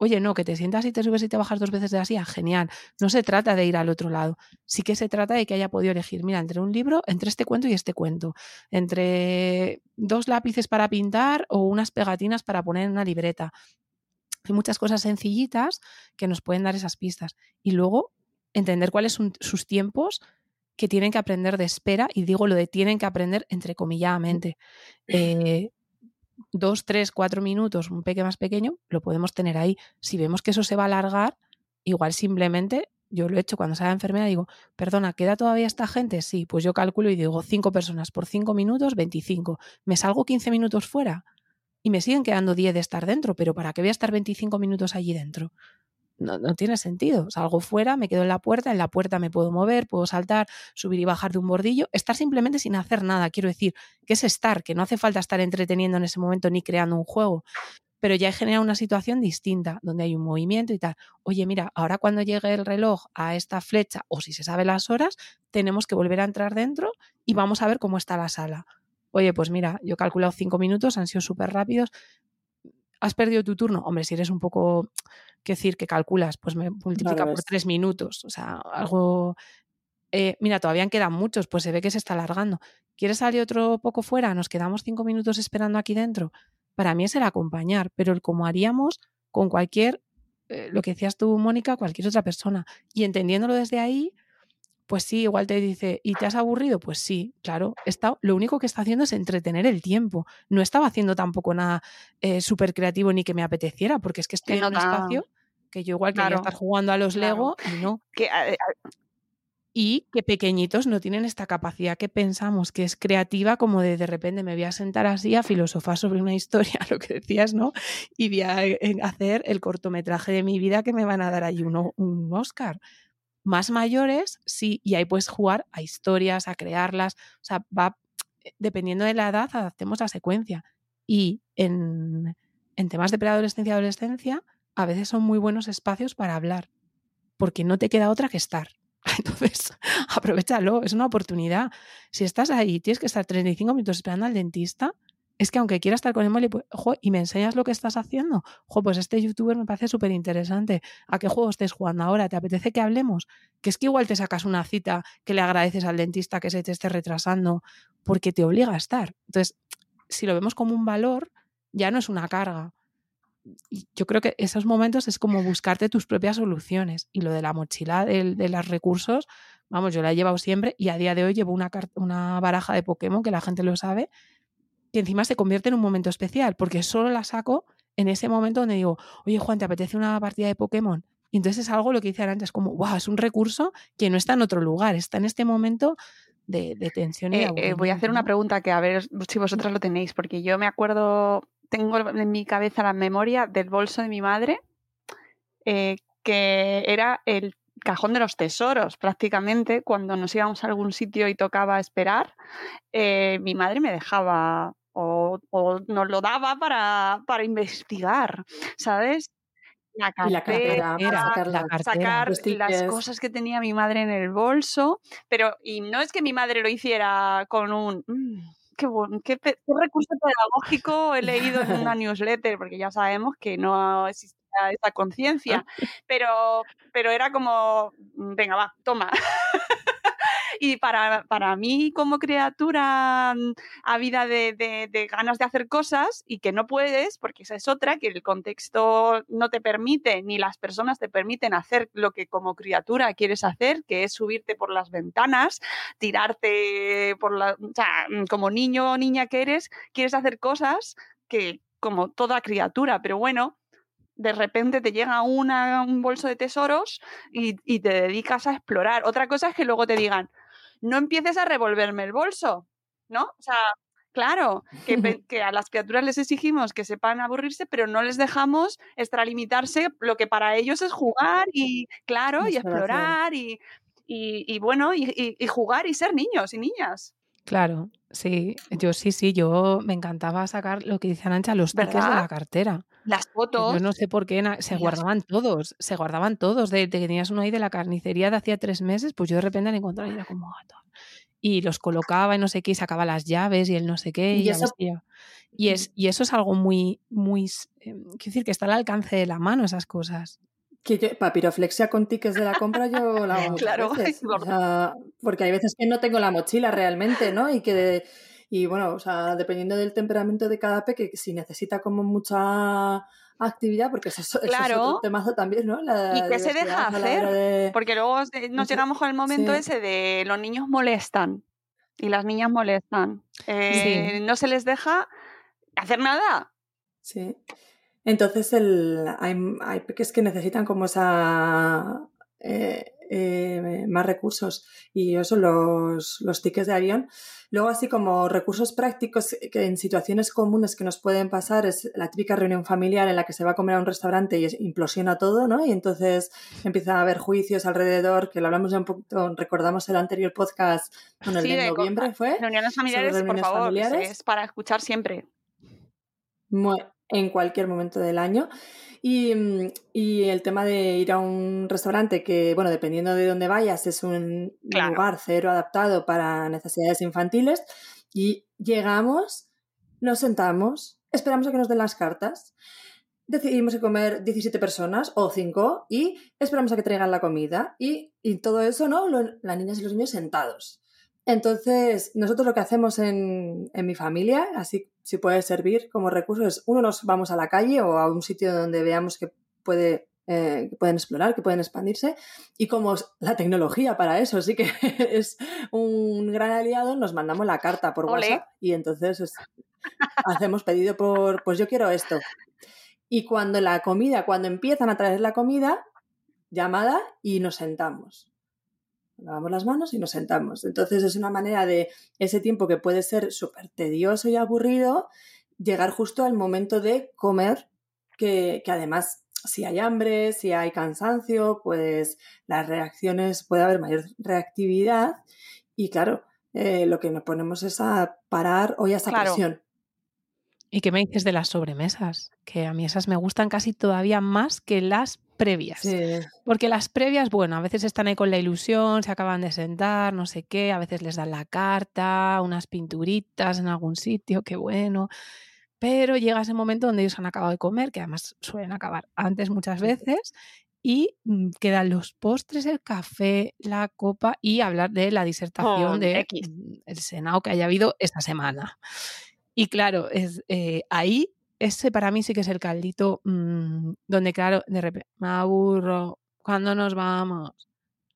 Oye, no, que te sientas y te subes y te bajas dos veces de la silla, genial. No se trata de ir al otro lado. Sí que se trata de que haya podido elegir, mira, entre un libro, entre este cuento y este cuento, entre dos lápices para pintar o unas pegatinas para poner en una libreta. Hay muchas cosas sencillitas que nos pueden dar esas pistas. Y luego entender cuáles son sus tiempos que tienen que aprender de espera, y digo lo de tienen que aprender entrecomilladamente. Eh, dos, tres, cuatro minutos, un peque más pequeño, lo podemos tener ahí. Si vemos que eso se va a alargar, igual simplemente, yo lo he hecho cuando sale la enfermera, digo, perdona, ¿queda todavía esta gente? Sí, pues yo calculo y digo, cinco personas por cinco minutos, 25. ¿Me salgo 15 minutos fuera? Y me siguen quedando 10 de estar dentro, pero ¿para qué voy a estar 25 minutos allí dentro? No, tiene sentido. Salgo fuera, me quedo en la puerta, en la puerta me puedo mover, puedo saltar, subir y bajar de un bordillo, estar simplemente sin hacer nada. Quiero decir, que es estar, que no hace falta estar entreteniendo en ese momento ni creando un juego, pero ya he generado una situación distinta, donde hay un movimiento y tal. Oye, mira, ahora cuando llegue el reloj a esta flecha, o si se sabe las horas, tenemos que volver a entrar dentro y vamos a ver cómo está la sala. Oye, pues mira, yo he calculado cinco minutos, han sido súper rápidos. ¿Has perdido tu turno? Hombre, si eres un poco ¿Qué decir que calculas, pues me multiplica por tres minutos. O sea, algo. Eh, mira, todavía quedan muchos, pues se ve que se está alargando. ¿Quieres salir otro poco fuera? Nos quedamos cinco minutos esperando aquí dentro. Para mí es el acompañar, pero el como haríamos con cualquier, eh, lo que decías tú, Mónica, cualquier otra persona. Y entendiéndolo desde ahí, pues sí, igual te dice, ¿y te has aburrido? Pues sí, claro. Está, lo único que está haciendo es entretener el tiempo. No estaba haciendo tampoco nada eh, súper creativo ni que me apeteciera, porque es que estoy en un espacio que yo igual quería estar jugando a los Lego y no. Que, y que pequeñitos no tienen esta capacidad que pensamos que es creativa, como de de repente me voy a sentar así a filosofar sobre una [LAUGHS] historia, lo que decías, ¿no? Y voy a eh, hacer el cortometraje de mi vida que me van a dar allí uno, un Oscar más mayores, sí, y ahí puedes jugar a historias, a crearlas, o sea, va, eh, dependiendo de la edad, adaptemos la secuencia. Y en, en temas de preadolescencia y adolescencia, a veces son muy buenos espacios para hablar, porque no te queda otra que estar. [LAUGHS] Entonces, aprovechalo, es una oportunidad. Si estás ahí, tienes que estar 35 minutos esperando al dentista, es que aunque quiera estar con el móvil pues, y me enseñas lo que estás haciendo, pues este youtuber me parece súper interesante. ¿A qué juego estés jugando ahora? ¿Te apetece que hablemos? Que es que igual te sacas una cita que le agradeces al dentista que se te esté retrasando porque te obliga a estar. Entonces, si lo vemos como un valor, ya no es una carga. Yo creo que esos momentos es como buscarte tus propias soluciones. Y lo de la mochila de, de los recursos, vamos, yo la he llevado siempre y a día de hoy llevo una, una baraja de Pokémon que la gente lo sabe que encima se convierte en un momento especial, porque solo la saco en ese momento donde digo, oye Juan, ¿te apetece una partida de Pokémon? Y entonces es algo lo que dice antes, como, wow, es un recurso que no está en otro lugar, está en este momento de, tensión y eh, eh, Voy a hacer una pregunta que a ver si vosotras lo tenéis, porque yo me acuerdo, tengo en mi cabeza la memoria del bolso de mi madre, eh, que era el cajón de los tesoros prácticamente, cuando nos íbamos a algún sitio y tocaba esperar, mi madre me dejaba o, nos lo daba para, para investigar, ¿sabes? la cartera, sacar, las cosas que tenía mi madre en el bolso, pero y no es que mi madre lo hiciera con un mm, qué, qué, recurso pedagógico he leído en una [LAUGHS] newsletter, porque ya sabemos que no existe esa conciencia, [LAUGHS] pero, pero era como, mm, venga, va, toma. [LAUGHS] Y para, para mí como criatura a vida de, de, ganas de hacer cosas y que no puedes, porque esa es otra, que el contexto no te permite, ni las personas te permiten hacer lo que como criatura quieres hacer, que es subirte por las ventanas, tirarte por la... O sea, como niño o niña que eres, quieres hacer cosas que como toda criatura, pero bueno, de repente te llega un bolso de tesoros y, y, te dedicas a explorar. Otra cosa es que luego te digan, no empieces a revolverme el bolso, ¿no? O sea, claro, que, [LAUGHS] que, a las criaturas les exigimos que sepan aburrirse, pero no les dejamos extralimitarse lo que para ellos es jugar y, claro, y explorar y, y, bueno, y, jugar y ser niños y niñas. Claro, sí, yo sí, sí, yo me encantaba sacar lo que dice Arancha, los tickets de la cartera. Las fotos. Yo no sé por qué se guardaban todos, se guardaban todos. De, que tenías uno ahí de la carnicería de hacía tres meses, pues yo de repente le encontraba y era como ah, Y los colocaba y no sé qué, y sacaba las llaves y el no sé qué. Y, eso, y, es, y eso es algo muy, muy. Eh, quiero decir, que está al alcance de la mano esas cosas. Que papiroflexia con tickets de la compra yo la hago [LAUGHS] claro, veces. [LAUGHS] porque hay veces que no tengo la mochila realmente, ¿no? Y que y bueno, o sea, dependiendo del temperamento de cada peque, si necesita como mucha actividad, porque eso, eso es otro temazo también, ¿no? y qué se deja hacer, porque luego nos llegamos con el momento ese de los niños molestan y las niñas molestan. Eh, no se les deja hacer nada. Sí. Entonces el, hay, hay peques que necesitan como esa... Eh, eh, más recursos y eso los, los tickets de avión. Luego, así como recursos prácticos que en situaciones comunes que nos pueden pasar es la típica reunión familiar en la que se va a comer a un restaurante y implosiona todo, ¿no? Y entonces empiezan a haber juicios alrededor, que lo hablamos ya un poco, recordamos el anterior podcast, bueno, el de, noviembre fue. Reuniones familiares, por favor, es para escuchar siempre. En cualquier momento del año. Mm, y, el tema de ir a un restaurante que, bueno, dependiendo de dónde vayas, es un lugar cero adaptado para necesidades infantiles. Y llegamos, nos sentamos, esperamos a que nos den las cartas, decidimos comer 17 personas o 5 y esperamos a que traigan la comida. Y, todo eso, ¿no? las niñas y los niños sentados. Entonces, nosotros lo que hacemos en, en mi familia, así si puede servir como recurso es, uno, nos vamos a la calle o a un sitio donde veamos que puede eh, que pueden explorar, que pueden expandirse. Y como la tecnología para eso sí que [LAUGHS] es un gran aliado, nos mandamos la carta por WhatsApp y entonces hacemos pedido por, pues yo quiero esto. Y cuando la comida, cuando empiezan a traer la comida, llamada y nos sentamos lavamos las manos y nos sentamos. Entonces es una manera de ese tiempo que puede ser súper tedioso y aburrido, llegar justo al momento de comer, que, además si hay hambre, si hay cansancio, pues las reacciones, puede haber mayor reactividad y claro, eh, lo que nos ponemos es a parar hoy a esa presión. ¿Y qué me dices de las sobremesas? Que a mí esas me gustan casi todavía más que las previas. Porque las previas, bueno, a veces están ahí con la ilusión, se acaban de sentar, no sé qué, a veces les dan la carta, unas pinturitas en algún sitio, qué bueno. Pero llega ese momento donde ellos han acabado de comer, que además suelen acabar antes muchas veces, y mm, quedan los postres, el café, la copa y hablar de la disertación del de mm, el Senado que haya habido esta semana. Y claro, es, eh, ahí ese para mí sí que es el caldito mm, donde, claro, de repente me aburro. ¿Cuándo nos vamos?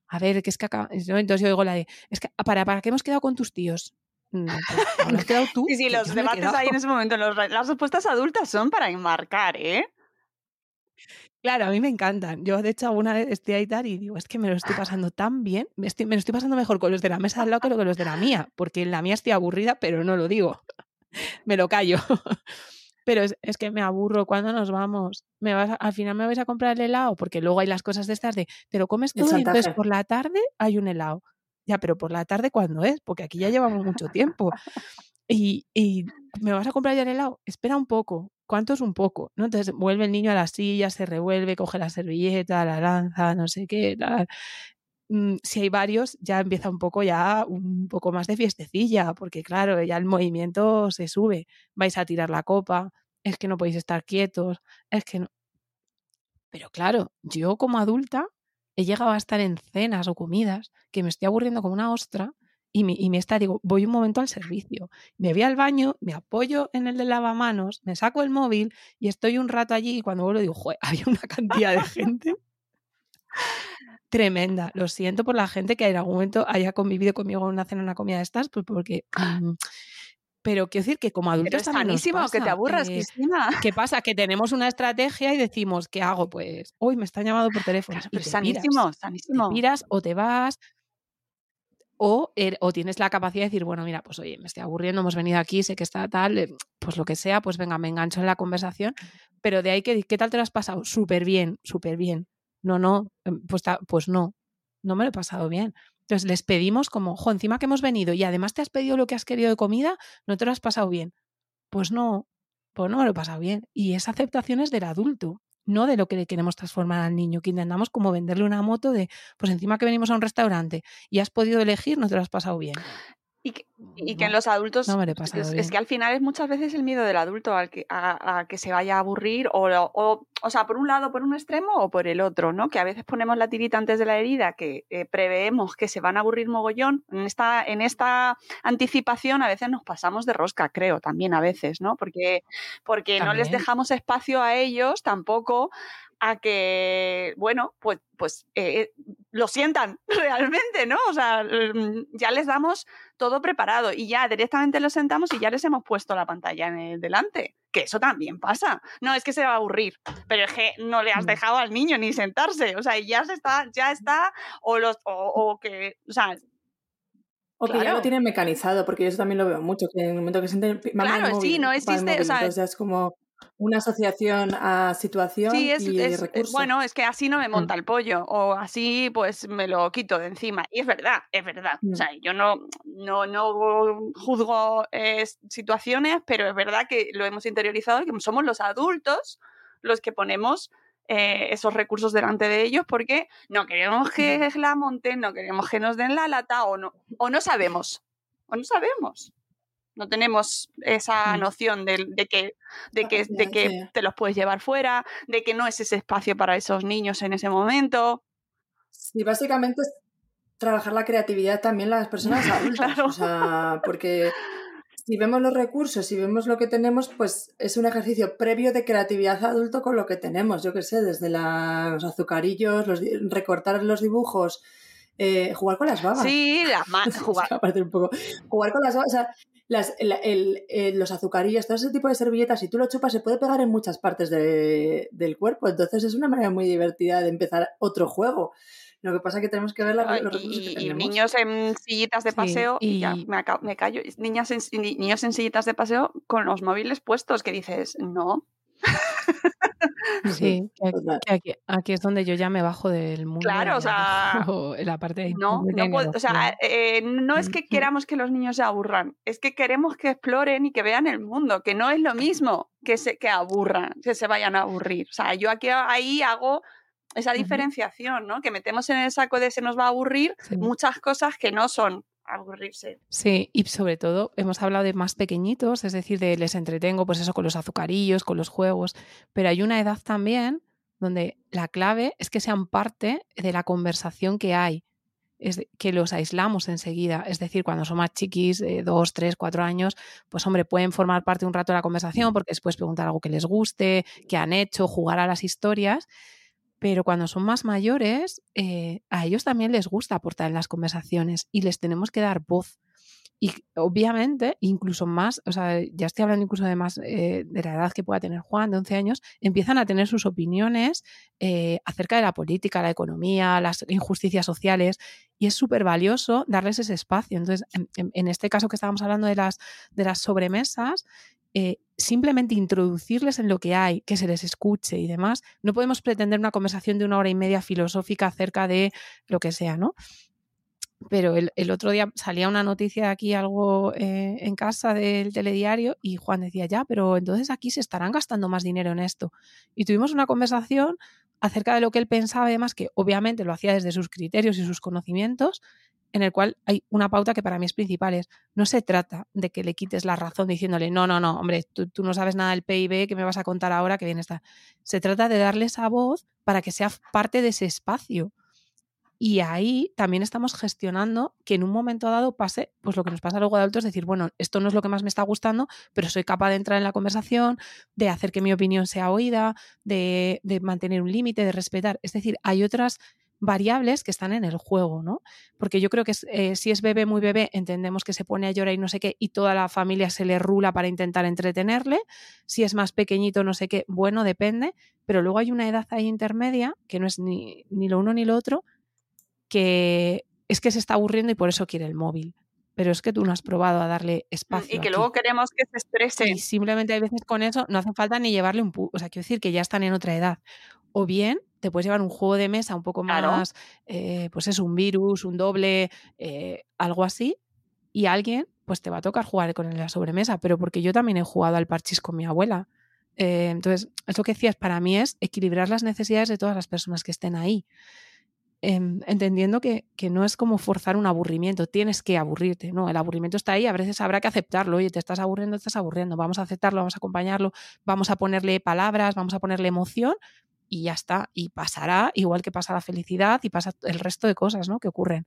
A ver, que es que acá. Entonces yo digo la de. Es que, ¿para, ¿para qué hemos quedado con tus tíos? Mm, pues, [LAUGHS] has quedado tú. Sí, sí, los debates ahí en ese momento, los- las respuestas adultas son para enmarcar, ¿eh? Claro, a mí me encantan. Yo, de hecho, alguna vez estoy ahí tal y digo, es que me lo estoy pasando tan bien, me, estoy, me lo estoy pasando mejor con los de la mesa al lado que con los de la mía, porque en la mía estoy aburrida, pero no lo digo. [LAUGHS] me lo callo. Pero es, es que me aburro. ¿Cuándo nos vamos? ¿Me vas a- al final me vais a comprar el helado? Porque luego hay las cosas de estas de te lo comes todo y entonces por la tarde hay un helado. Ya, pero por la tarde, ¿cuándo es? Porque aquí ya llevamos mucho tiempo. Y, y ¿me vas a comprar ya el helado? Espera un poco. ¿Cuánto es un poco? ¿No? Entonces vuelve el niño a la silla, se revuelve, coge la servilleta, la lanza, no sé qué, tal. Mm, Si hay varios, ya empieza un poco ya un poco más de fiestecilla, porque claro, ya el movimiento se sube. Vais a tirar la copa, es que no podéis estar quietos, es que no. Pero claro, yo como adulta he llegado a estar en cenas o comidas que me estoy aburriendo como una ostra y me, y me está, digo, voy un momento al servicio. Me voy al baño, me apoyo en el de lavamanos, me saco el móvil y estoy un rato allí y cuando vuelvo digo, joder, [LAUGHS] había una cantidad de gente tremenda. Lo siento por la gente que en algún momento haya convivido conmigo en una cena, en una comida de estas, pues porque... mm, pero quiero decir que como Pero adultos es también nos sanísimo que te aburras, eh, Cristina. ¿Qué pasa? Que tenemos una estrategia y decimos, ¿qué hago? Pues hoy me están llamando por teléfono. y Pero te sanísimo, piras. sanísimo. Te o te vas. O, er- o tienes la capacidad de decir, bueno, mira, pues oye, me estoy aburriendo, hemos venido aquí, sé que está tal, eh, pues lo que sea, pues venga, me engancho en la conversación. Pero de ahí, que, ¿qué tal te lo has pasado? Súper bien, súper bien. No, no, em, pues, pues no, no me lo he pasado bien. Entonces les pedimos como, jo, encima que hemos venido y además te has pedido lo que has querido de comida, no te lo has pasado bien. Pues no, pues no me lo he pasado bien. Y esa aceptación es del adulto, no de lo que le queremos transformar al niño, que intentamos como venderle una moto de, pues encima que venimos a un restaurante y has podido elegir, no te lo has pasado bien. Y que, y que en los adultos, no es, que al final es muchas veces el miedo del adulto al que, a, a que se vaya a aburrir, o, o, o sea, por un lado, por un extremo o por el otro, ¿no? Que a veces ponemos la tirita antes de la herida, que eh, preveemos que se van a aburrir mogollón. En esta, en esta anticipación a veces nos pasamos de rosca, creo, también a veces, ¿no? Porque, porque no les dejamos espacio a ellos tampoco a que, bueno, pues, pues eh, lo sientan [LAUGHS] realmente, ¿no? O sea, mm, ya les damos todo preparado y ya directamente los sentamos y ya les hemos puesto la pantalla en el delante. Que eso también pasa. No es que se va a aburrir, pero es que no le has Mm. dejado al niño ni sentarse. O sea, ya se está, ya está, o los, o, o que, o sea, O que ya lo tienen mecanizado, porque yo eso también lo veo mucho, que en el momento que sienten Claro, sí, no existe, o sea, es como una asociación a situación Sí, es, y es- eh, recurso. bueno, es que así no me Mm. monta el pollo, o así pues me lo quito de encima. Y es verdad, es verdad. O Mm. sea, yo no, no, no juzgo eh, situaciones, pero es verdad que lo hemos interiorizado y que somos los adultos los que ponemos eh, esos recursos delante de ellos porque no queremos que la monten, no queremos que nos den la lata o no, o no sabemos, o no sabemos. No tenemos esa Mm. noción de, de que, de, que, de que te los puedes llevar fuera, de que no es ese espacio para esos niños en ese momento. Sí, básicamente es trabajar la creatividad también las personas [LAUGHS] adultas. Claro. O sea, porque si vemos los recursos, si vemos lo que tenemos, pues es un ejercicio previo de creatividad adulto con lo que tenemos. Yo qué sé, desde la- los azucarillos, los, recortar los dibujos, eh, jugar con las babas. Sí, la ma- [LAUGHS] Es que jugar. un poco. Jugar con las babas, o sea, las- el- el- el- los azucarillos, todo ese tipo de servilletas, si tú lo chupas, se puede pegar en muchas partes de- del cuerpo. Entonces es una manera muy divertida de empezar otro juego. Lo que pasa es que tenemos que ver la- Ay, los recursos y, que y tenemos. niños en sillitas de Sí, paseo, y ya y- me, acabo- me callo, niñas en, ni- niños en sillitas de paseo con los móviles puestos, que dices, no. Sí, [LAUGHS] aquí, es donde yo ya me bajo del mundo. Claro, o sea, [LAUGHS] la parte de No, internet y no puedo- o sea, tecnología. eh, no es que queramos que los niños se aburran, es que queremos que exploren y que vean el mundo, que no es lo mismo que se que aburran, que se vayan a aburrir. O sea, yo aquí ahí hago esa diferenciación, ¿no? Que metemos en el saco de se nos va a aburrir Sí. muchas cosas que no son aburrirse. Sí, y sobre todo hemos hablado de más pequeñitos, es decir, de les entretengo, pues eso, con los azucarillos, con los juegos, pero hay una edad también donde la clave es que sean parte de la conversación que hay, es que los aislamos enseguida, es decir, cuando son más chiquis, eh, dos, tres, cuatro años, pues hombre, pueden formar parte un rato de la conversación porque después preguntar algo que les guste, qué han hecho, jugar a las historias, pero cuando son más mayores, eh, a ellos también les gusta aportar en las conversaciones y les tenemos que dar voz. Y obviamente, incluso más, o sea, ya estoy hablando incluso de más eh, de la edad que pueda tener Juan, de 11 años, empiezan a tener sus opiniones eh, acerca de la política, la economía, las injusticias sociales, y es súper valioso darles ese espacio. Entonces, en, en, este caso que estábamos hablando de las, de las sobremesas, simplemente introducirles en lo que hay, que se les escuche y demás. No podemos pretender una conversación de una hora y media filosófica acerca de lo que sea, ¿no? Pero el, el otro día salía una noticia aquí, algo eh, en casa del telediario, y Juan decía, ya, pero entonces aquí se estarán gastando más dinero en esto. Y tuvimos una conversación acerca de lo que él pensaba, además que obviamente lo hacía desde sus criterios y sus conocimientos, en el cual hay una pauta que para mí es principal. Es, no se trata de que le quites la razón diciéndole, no, no, no, hombre, tú, tú, no sabes nada del PIB, que me vas a contar ahora que bien está. Se trata de darle esa voz para que sea parte de ese espacio. Y ahí también estamos gestionando que en un momento dado pase, pues lo que nos pasa luego de adultos, es decir, bueno, esto no es lo que más me está gustando, pero soy capaz de entrar en la conversación, de hacer que mi opinión sea oída, de, de mantener un límite, de respetar. Es decir, hay otras variables que están en el juego, ¿no? Porque yo creo que eh, si es bebé muy bebé, entendemos que se pone a llorar y no sé qué, y toda la familia se le rula para intentar entretenerle. Si es más pequeñito, no sé qué, bueno, depende. Pero luego hay una edad ahí intermedia, que no es ni, ni lo uno ni lo otro, que es que se está aburriendo y por eso quiere el móvil. Pero es que tú no has probado a darle espacio. Y que aquí. luego queremos que se exprese. Y simplemente hay veces con eso no hace falta ni llevarle un... Pu o sea, quiero decir que ya están en otra edad. O bien te puedes llevar un juego de mesa un poco Claro. más, eh, pues es un virus, un doble, eh, algo así, y alguien pues te va a tocar jugar con él en la sobremesa, pero porque yo también he jugado al parchís con mi abuela. Eh, entonces, es lo que decías, para mí es equilibrar las necesidades de todas las personas que estén ahí. Em, entendiendo que, que no es como forzar un aburrimiento, tienes que aburrirte, ¿no? El aburrimiento está ahí, a veces habrá que aceptarlo, oye, te estás aburriendo, te estás aburriendo, vamos a aceptarlo, vamos a acompañarlo, vamos a ponerle palabras, vamos a ponerle emoción y ya está, y pasará, igual que pasa la felicidad y pasa el resto de cosas, ¿no? Que ocurren.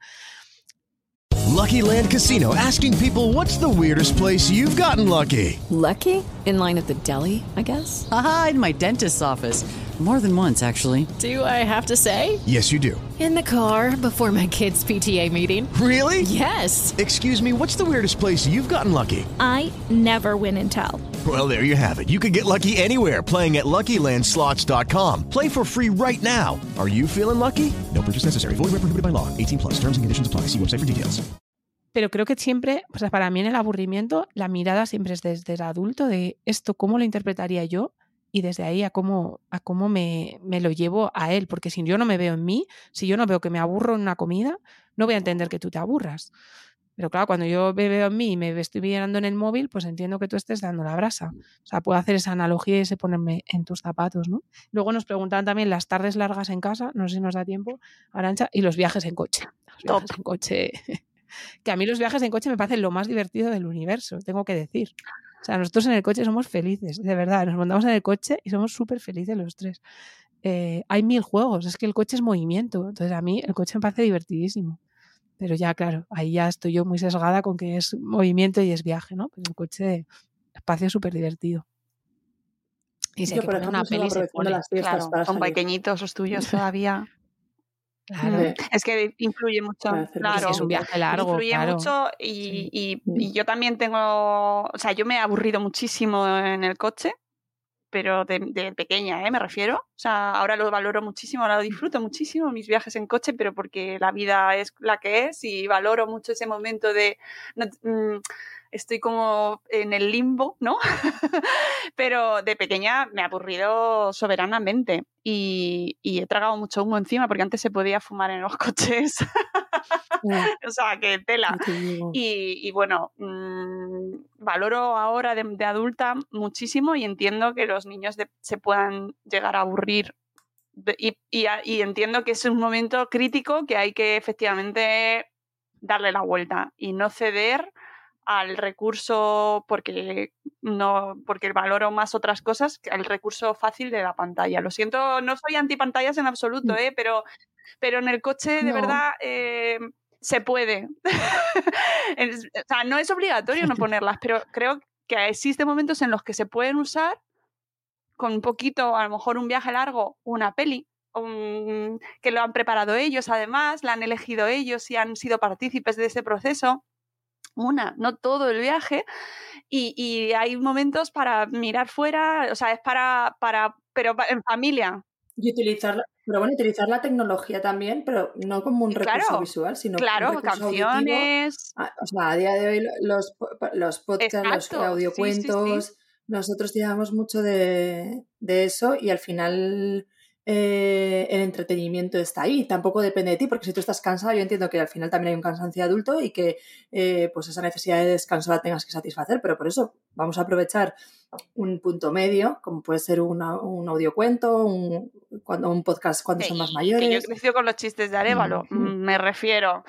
Lucky Land Casino asking people what's the weirdest place you've gotten lucky? Lucky? In line at the deli, I guess? Aha, in my dentist's office. More than once, actually. Do I have to say? Yes, you do. In the car before my kids' PTA meeting. Really? Yes. Excuse me, what's the weirdest place you've gotten lucky? I never win and tell. Well, there you have it. You can get lucky anywhere playing at LuckyLandSlots.com. Play for free right now. Are you feeling lucky? No purchase necessary. Void where prohibited by law. 18 plus. Terms and conditions apply. See website for details. Pero creo que siempre, o sea, para mí en el aburrimiento, la mirada siempre es desde el adulto de esto, ¿cómo lo interpretaría yo? Y desde ahí a cómo, a cómo me, me lo llevo a él. Porque si yo no me veo en mí, si yo no veo que me aburro en una comida, no voy a entender que tú te aburras. Pero claro, cuando yo me veo en mí y me estoy mirando en el móvil, pues entiendo que tú estés dando la brasa. O sea, puedo hacer esa analogía y ese ponerme en tus zapatos, ¿no? Luego nos preguntaban también las tardes largas en casa, no sé si nos da tiempo, Arancha, y los viajes en coche. [LAUGHS] Los viajes en coche. [LAUGHS] que a mí los viajes en coche me parecen lo más divertido del universo, tengo que decir. O sea, nosotros en el coche somos felices, de verdad. Nos montamos en el coche y somos súper felices los tres. Eh, hay mil juegos, es que el coche es movimiento. Entonces a mí el coche me parece divertidísimo. Pero ya, claro, ahí ya estoy yo muy sesgada con que es movimiento y es viaje, ¿no? Pero el coche, espacio súper divertido. Y si hay Yo, que por poner ejemplo, una peli, se pone. las Claro, para son salir. pequeñitos los tuyos [LAUGHS] todavía. Claro. Mm, Es que influye mucho, claro. es un viaje largo, Influye claro. mucho y, y- y yo también tengo, o sea, yo me he aburrido muchísimo en el coche, pero de, de pequeña, ¿eh? Me refiero. O sea, ahora lo valoro muchísimo, ahora lo disfruto muchísimo mis viajes en coche, pero porque la vida es la que es y valoro mucho ese momento de, no- mm, estoy como en el limbo, ¿no? [LAUGHS] pero de pequeña me he aburrido soberanamente y, y he tragado mucho humo encima porque antes se podía fumar en los [LAUGHS] coches. [LAUGHS] o sea, que tela. Y, y bueno, mm, valoro ahora de, de adulta muchísimo y entiendo que los niños de- se puedan llegar a aburrir. de- y, y a- y entiendo que es un momento crítico que hay que efectivamente darle la vuelta y no ceder al recurso porque no porque valoro más otras cosas que al recurso fácil de la pantalla. Lo siento, no soy anti pantallas en absoluto, Mm. ¿eh? pero, pero en el coche de No. verdad eh, se puede. [LAUGHS] O sea, no es obligatorio no [LAUGHS] ponerlas, pero creo que existen momentos en los que se pueden usar con un poquito, a lo mejor un viaje largo, una peli, un- que lo han preparado ellos además, la han elegido ellos y han sido partícipes de ese proceso. Una, no todo el viaje. Y, y, hay momentos para mirar fuera, o sea, es para, para pero en familia. Y utilizar, pero bueno, utilizar la tecnología también, pero no como un recurso claro, visual, sino claro, un recurso canciones. Auditivo. O sea, a día de hoy los, los podcasts, Exacto. los audiocuentos, sí, sí, sí. nosotros llevamos mucho de, de, eso y al final eh, el entretenimiento está ahí. Tampoco depende de ti, porque si tú estás cansado, yo entiendo que al final también hay un cansancio adulto y que eh, pues esa necesidad de descanso la tengas que satisfacer, pero por eso vamos a aprovechar un punto medio, como puede ser una, un audiocuento, un, cuando, un podcast cuando sí, son más mayores. Que yo crecí con los chistes de Arevalo, mm -hmm. me refiero.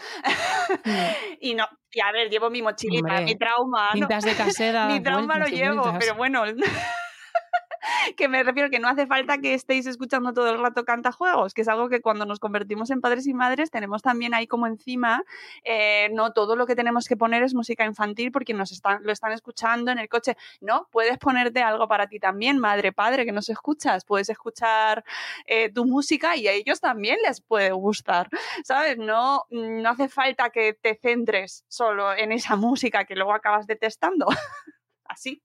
Mm. [LAUGHS] y no, y a ver, llevo mi mochilita, Hombre, mi trauma. Cintas ¿no? de casera. [LAUGHS] mi trauma vueltas lo llevo, vueltas. pero bueno. Que me refiero que no hace falta que estéis escuchando todo el rato cantajuegos, que es algo que cuando nos convertimos en padres y madres tenemos también ahí como encima, eh, no todo lo que tenemos que poner es música infantil porque nos están, lo están escuchando en el coche, no, puedes ponerte algo para ti también, madre, padre, que nos escuchas, puedes escuchar eh, tu música y a ellos también les puede gustar, ¿sabes? No, no hace falta que te centres solo en esa música que luego acabas detestando, [LAUGHS] así.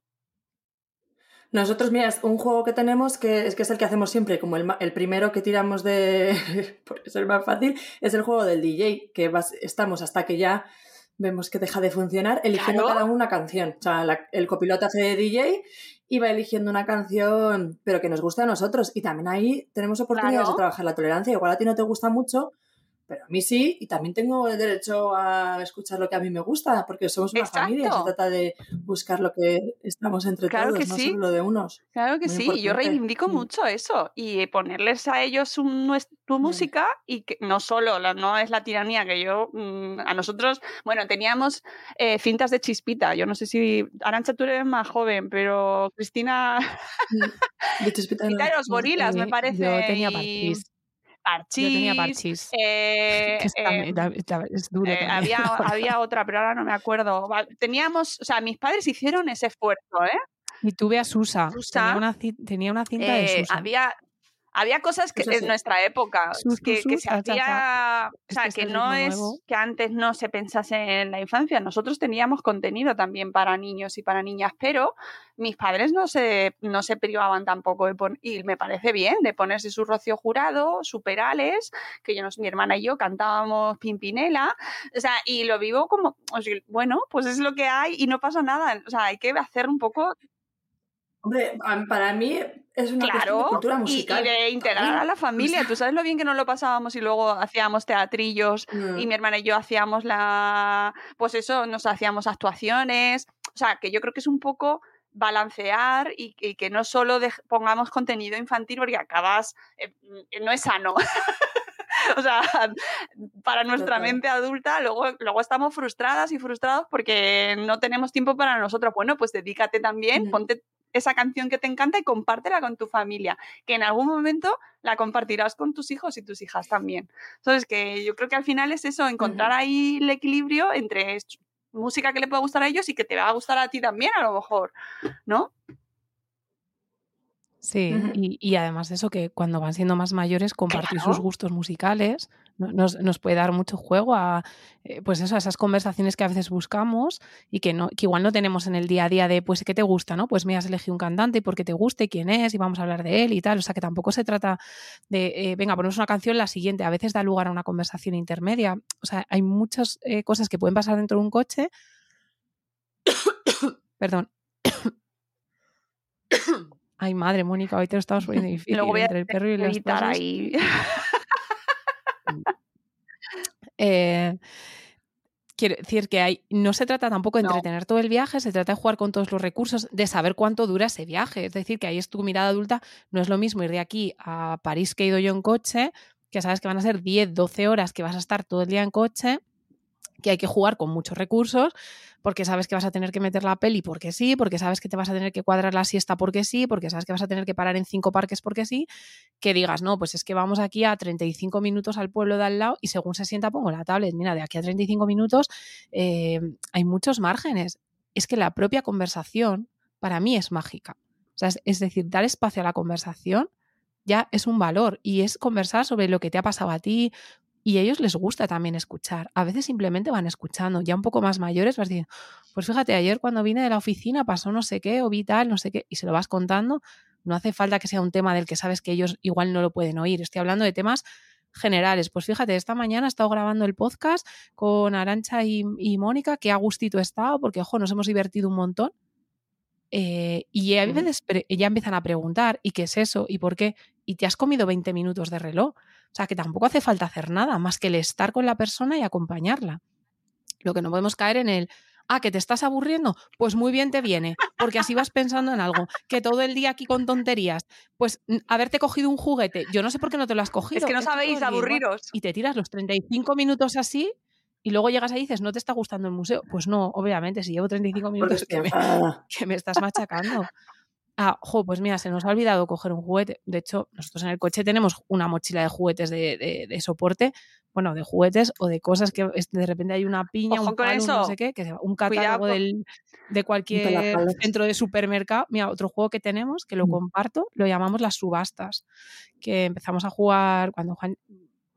Nosotros, mira, un juego que tenemos que es, que es el que hacemos siempre, como el, el primero que tiramos de. porque es el más fácil, es el juego del DJ, que vas, estamos hasta que ya vemos que deja de funcionar, eligiendo Claro. cada uno una canción. O sea, la- el copiloto hace de DJ y va eligiendo una canción, pero que nos guste a nosotros. Y también ahí tenemos oportunidades Claro. de trabajar la tolerancia. Igual a ti no te gusta mucho, pero a mí sí, y también tengo el derecho a escuchar lo que a mí me gusta, porque somos una familia, se trata de buscar lo que estamos entre Claro todos, que no sí. solo lo de unos. Claro que Muy sí, yo reivindico Mm. mucho eso y ponerles a ellos un- tu música y que no solo, la- no es la tiranía que yo, mm, a nosotros, bueno, teníamos eh, cintas de chispita, yo no sé si, Arancha tú eres más joven, pero Cristina, De Chispita de los gorilas me Eh, parece. Yo tenía y parchís. Yo tenía parchís. eh, [LAUGHS] eh, es duro eh, había, [LAUGHS] había otra, pero ahora no me acuerdo. Teníamos, o sea, mis padres hicieron ese esfuerzo, ¿eh? Y tuve a Susa. Susa, Tenía una, tenía una cinta de Eh, Susa. había había cosas que en nuestra época Sus, que, sus, que sus, se cha. hacía o sea que no es nuevo. que antes no se pensase en la infancia nosotros teníamos contenido también para niños y para niñas pero mis padres no se no se privaban tampoco de pon- y me parece bien de ponerse su Rocío Jurado su Perales que yo mi hermana y yo cantábamos Pimpinela o sea y lo vivo como o sea, bueno pues es lo que hay y no pasa nada o sea hay que hacer un poco Hombre, para mí es una de Claro, cultura y, y musical. de integrar a la familia. Tú sabes lo bien que nos lo pasábamos y luego hacíamos teatrillos Mm. y mi hermana y yo hacíamos la, pues eso, nos hacíamos actuaciones. O sea, que yo creo que es un poco balancear y, y que no solo pongamos contenido infantil porque acabas, eh, no es sano. [LAUGHS] O sea, para nuestra Total. mente adulta, luego, luego estamos frustradas y frustrados porque no tenemos tiempo para nosotros. Bueno, pues dedícate también, Mm. ponte esa canción que te encanta y compártela con tu familia, que en algún momento la compartirás con tus hijos y tus hijas también. Entonces, que yo creo que al final es eso, encontrar ahí el equilibrio entre música que le pueda gustar a ellos y que te va a gustar a ti también, a lo mejor, ¿no? Sí, y, y además de eso, que cuando van siendo más mayores, compartir sus gustos musicales no- nos, nos puede dar mucho juego a, eh, pues eso, a esas conversaciones que a veces buscamos y que, no, que igual no tenemos en el día a día de, pues, ¿qué te gusta? ¿no? Pues me has elegido un cantante y por qué te guste, quién es, y vamos a hablar de él y tal. O sea, que tampoco se trata de, eh, venga, ponemos una canción, la siguiente. A veces da lugar a una conversación intermedia. O sea, hay muchas eh, cosas que pueden pasar dentro de un coche. [COUGHS] Perdón. Ay, madre, Mónica, hoy te lo estamos poniendo [LAUGHS] difícil Luego voy a entre el perro y las cosas. ahí. [LAUGHS] Eh, quiero decir que hay, no se trata tampoco de No. entretener todo el viaje, se trata de jugar con todos los recursos, de saber cuánto dura ese viaje. Es decir, que ahí es tu mirada adulta, no es lo mismo ir de aquí a París que he ido yo en coche, que sabes que van a ser 10, 12 horas que vas a estar todo el día en coche, que hay que jugar con muchos recursos, porque sabes que vas a tener que meter la peli porque sí, porque sabes que te vas a tener que cuadrar la siesta porque sí, porque sabes que vas a tener que parar en cinco parques porque sí, que digas, no, pues es que vamos aquí a 35 minutos al pueblo de al lado y según se sienta pongo la tablet. Mira, de aquí a 35 minutos eh, hay muchos márgenes. Es que la propia conversación para mí es mágica. O sea, es decir, dar espacio a la conversación ya es un valor y es conversar sobre lo que te ha pasado a ti, y a ellos les gusta también escuchar. A veces simplemente van escuchando. Ya un poco más mayores vas diciendo, pues fíjate, ayer cuando vine de la oficina pasó no sé qué o vi tal, no sé qué, y se lo vas contando. No hace falta que sea un tema del que sabes que ellos igual no lo pueden oír. Estoy hablando de temas generales. Pues fíjate, esta mañana he estado grabando el podcast con Arancha y, Mónica, que a gustito he estado, porque ojo, nos hemos divertido un montón. Eh, y a veces ya empiezan a preguntar, ¿y qué es eso? ¿Y por qué? Y te has comido 20 minutos de reloj. O sea, que tampoco hace falta hacer nada más que el estar con la persona y acompañarla. Lo que no podemos caer en el, ah, que te estás aburriendo, pues muy bien te viene, porque así vas pensando en algo, que todo el día aquí con tonterías, pues haberte cogido un juguete, yo no sé por qué no te lo has cogido. Es que no sabéis aburriros. Y te tiras los 35 minutos así y luego llegas ahí y dices, ¿no te está gustando el museo? Pues no, obviamente, si llevo 35 minutos que me, que me estás machacando. Ah, jo, pues mira, se nos ha olvidado coger un juguete. De hecho, nosotros en el coche tenemos una mochila de juguetes de, soporte, bueno, de juguetes o de cosas que de repente hay una piña, un palo, no sé qué, que un catálogo de cualquier centro de supermercado. Mira, otro juego que tenemos, que lo mm. comparto, lo llamamos las subastas, que empezamos a jugar cuando Juan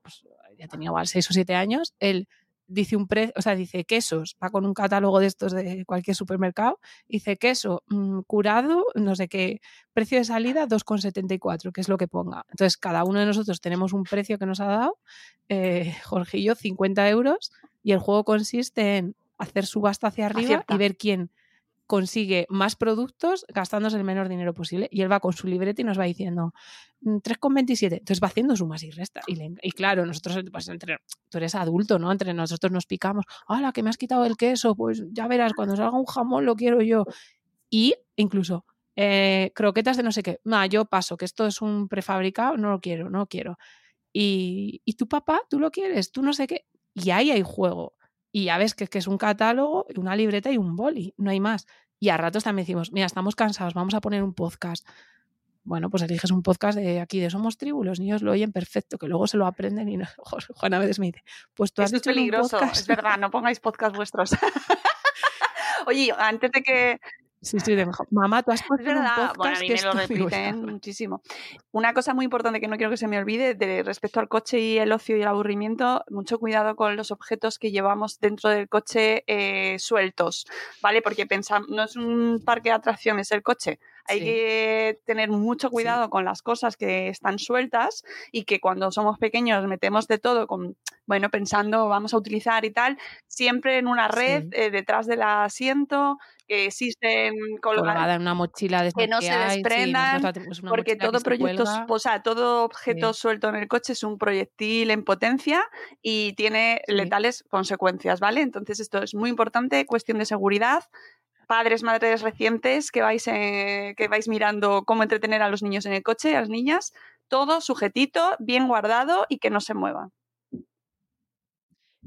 pues, ya tenía igual 6 o 7 años. Él dice un precio, o sea, dice quesos, va con un catálogo de estos de cualquier supermercado, dice queso mm, curado, no sé qué, precio de salida 2,74, que es lo que ponga. Entonces, cada uno de nosotros tenemos un precio que nos ha dado, eh, [LAUGHS] Jorge y yo, 50 euros, y el juego consiste en hacer subasta hacia arriba y ver quién consigue más productos gastándose el menor dinero posible. Y él va con su libreta y nos va diciendo 3,27. Mm, Entonces va haciendo sumas y restas. Y, claro, nosotros, pues entre, tú eres adulto, ¿no? Entre nosotros nos picamos. ¡Hala, que me has quitado el queso! Pues ya verás, cuando salga un jamón lo quiero yo. Y incluso eh, croquetas de no sé qué. No, yo paso, que esto es un prefabricado, no lo quiero, no lo quiero. Y, y tu papá, tú lo quieres, tú no sé qué. Y ahí hay juego. Y ya ves que, que es un catálogo, una libreta y un boli, no hay más. Y a ratos también decimos, mira, estamos cansados, vamos a poner un podcast. Bueno, pues eliges un podcast de aquí de Somos Tribu, los niños lo oyen perfecto, que luego se lo aprenden y no, [LAUGHS] Juan a veces me dice, pues tú has es peligroso, es verdad, no pongáis podcast vuestros. [LAUGHS] Oye, antes de que Sí, sí, de mamá, tú has puesto. Un bueno, a mí me lo repiten muchísimo. Una cosa muy importante que no quiero que se me olvide de respecto al coche y el ocio y el aburrimiento, mucho cuidado con los objetos que llevamos dentro del coche eh, sueltos, ¿vale? Porque pensamos, no es un parque de atracciones el coche, hay que tener mucho cuidado con las cosas que están sueltas y que cuando somos pequeños metemos de todo con, bueno, pensando vamos a utilizar y tal, siempre en una red eh, detrás del asiento, que existen colgada en una mochila que no se desprendan, porque todo proyecto, o sea, todo objeto suelto en el coche es un proyectil en potencia y tiene letales consecuencias, ¿vale? Entonces esto es muy importante, cuestión de seguridad, padres, madres recientes que vais, eh, que vais mirando cómo entretener a los niños en el coche, a las niñas, todo sujetito, bien guardado y que no se mueva.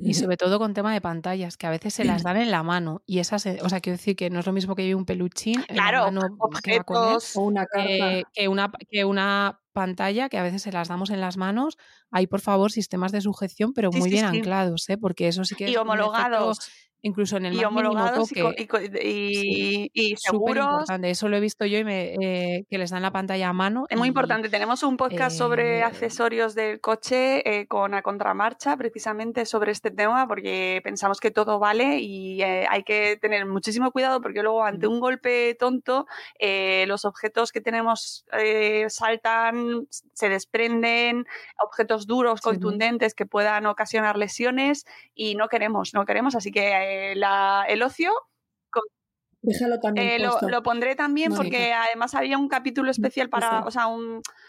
Y sobre todo con tema de pantallas, que a veces se las [CLEARS THROAT] dan en la mano. Y esas, o sea, quiero decir que no es lo mismo que un peluchín claro, en la mano objetos, o una carta. que, una, que una pantalla que a veces se las damos en las manos. Hay, por favor, sistemas de sujeción, pero muy bien anclados, ¿eh? porque eso sí que y homologados incluso en el y homologados y, y, seguros. Eso lo he visto yo y me, eh, que les dan la pantalla a mano. Es muy importante. Tenemos un podcast sobre eh, accesorios del coche eh, con a contramarcha, precisamente sobre este tema, porque pensamos que todo vale y hay que tener muchísimo cuidado porque luego ante un golpe tonto los objetos que tenemos saltan, se desprenden, objetos duros, contundentes que puedan ocasionar lesiones y no queremos, no queremos. Así que eh, el ocio. Déjalo también. Eh, lo, pondré también porque además había un capítulo especial para, o sea,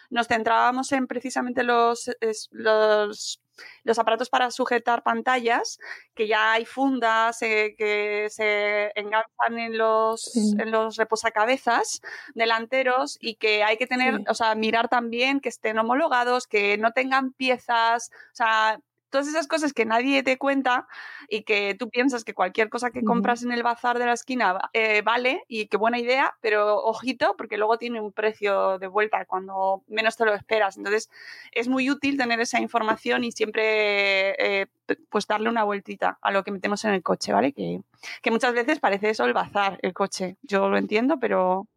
nos centrábamos en precisamente los, los, los aparatos para sujetar pantallas, que ya hay fundas eh, que se enganchan en los, en los reposacabezas delanteros y que hay que tener, o sea, mirar también que estén homologados, que no tengan piezas, o sea, todas esas cosas que nadie te cuenta y que tú piensas que cualquier cosa que compras en el bazar de la esquina eh, vale y qué buena idea, pero ojito porque luego tiene un precio de vuelta cuando menos te lo esperas. Entonces es muy útil tener esa información y siempre eh, pues darle una vueltita a lo que metemos en el coche, ¿vale? Que, que muchas veces parece eso el bazar, el coche. Yo lo entiendo, pero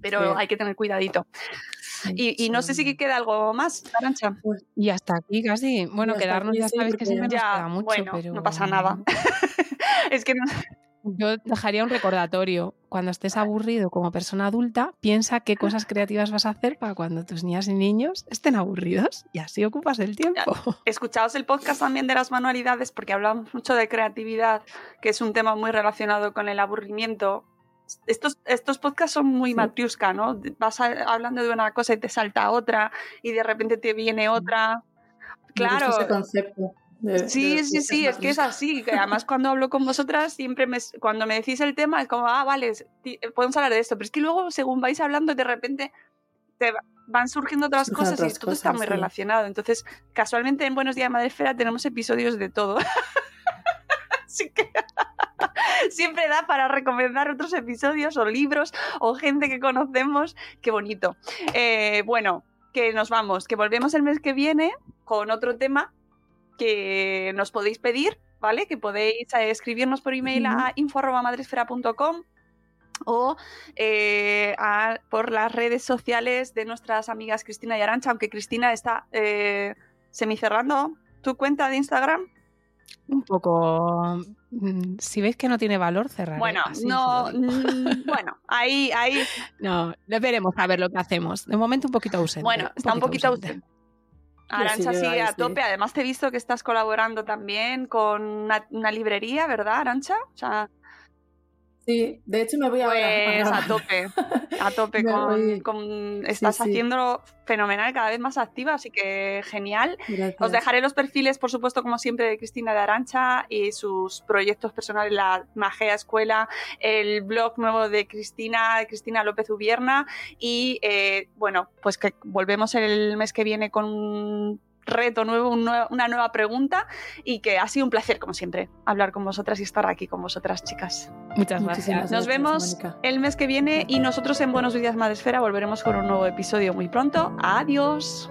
pero Sí. hay que tener cuidadito. Y, y no sé si queda algo más, Arancha. Y hasta aquí casi. Bueno, hasta quedarnos ya sabes que siempre nos queda mucho, bueno, pero no pasa nada. [LAUGHS] es que no... Yo dejaría un recordatorio. Cuando estés aburrido como persona adulta, piensa qué cosas creativas vas a hacer para cuando tus niñas y niños estén aburridos y así ocupas el tiempo. Escuchaos el podcast también de las manualidades porque hablamos mucho de creatividad, que es un tema muy relacionado con el aburrimiento. Estos, estos podcasts son muy matriusca, ¿no? Vas a- hablando de una cosa y te salta otra y de repente te viene otra. Claro. ese concepto. de- Sí, de- sí, sí, es que es así. Que además cuando hablo con vosotras, siempre me, cuando me decís el tema es como, ah, vale, ti- podemos hablar de esto. Pero es que luego, según vais hablando, de repente te va- van surgiendo otras Surgen cosas otras y todo está cosas, muy sí. relacionado. Entonces, casualmente en Buenos Días Madresfera tenemos episodios de todo. [LAUGHS] Así que [LAUGHS] siempre da para recomendar otros episodios o libros o gente que conocemos. Qué bonito. Eh, bueno, que nos vamos, que volvemos el mes que viene con otro tema que nos podéis pedir, ¿vale? Que podéis eh, escribirnos por email a info.madresfera.com o eh, a- por las redes sociales de nuestras amigas Cristina y Arancha, aunque Cristina está eh, semicerrando tu cuenta de Instagram. Un poco. mm, Si veis que no tiene valor, cerrar. Bueno, no, mm, [LAUGHS] bueno, ahí, ahí, No, veremos a ver lo que hacemos. De momento un poquito ausente. bueno, está un poquito ausente. Arancha sigue ahí, a sí. tope. Además, te he visto que estás colaborando también con una, una librería, ¿verdad, Arancha? O sea, Sí, de hecho me voy ahora [LAUGHS] pues a tope, a tope con, con- estás sí. haciendo fenomenal, cada vez más activa, así que genial. Gracias. Os dejaré los perfiles, por supuesto, como siempre, de Cristina de Arancha y sus proyectos personales, la Magea Escuela, el blog nuevo de Cristina, de Cristina López Ubierna. Y eh, bueno, pues que volvemos el mes que viene con reto nuevo, un nue- una nueva pregunta y que ha sido un placer, como siempre, hablar con vosotras y estar aquí con vosotras, chicas. Muchas Muchísimas gracias. Nos gracias, vemos Mónica. el mes que viene y nosotros en Buenos Días Madresfera volveremos con un nuevo episodio muy pronto. Adiós.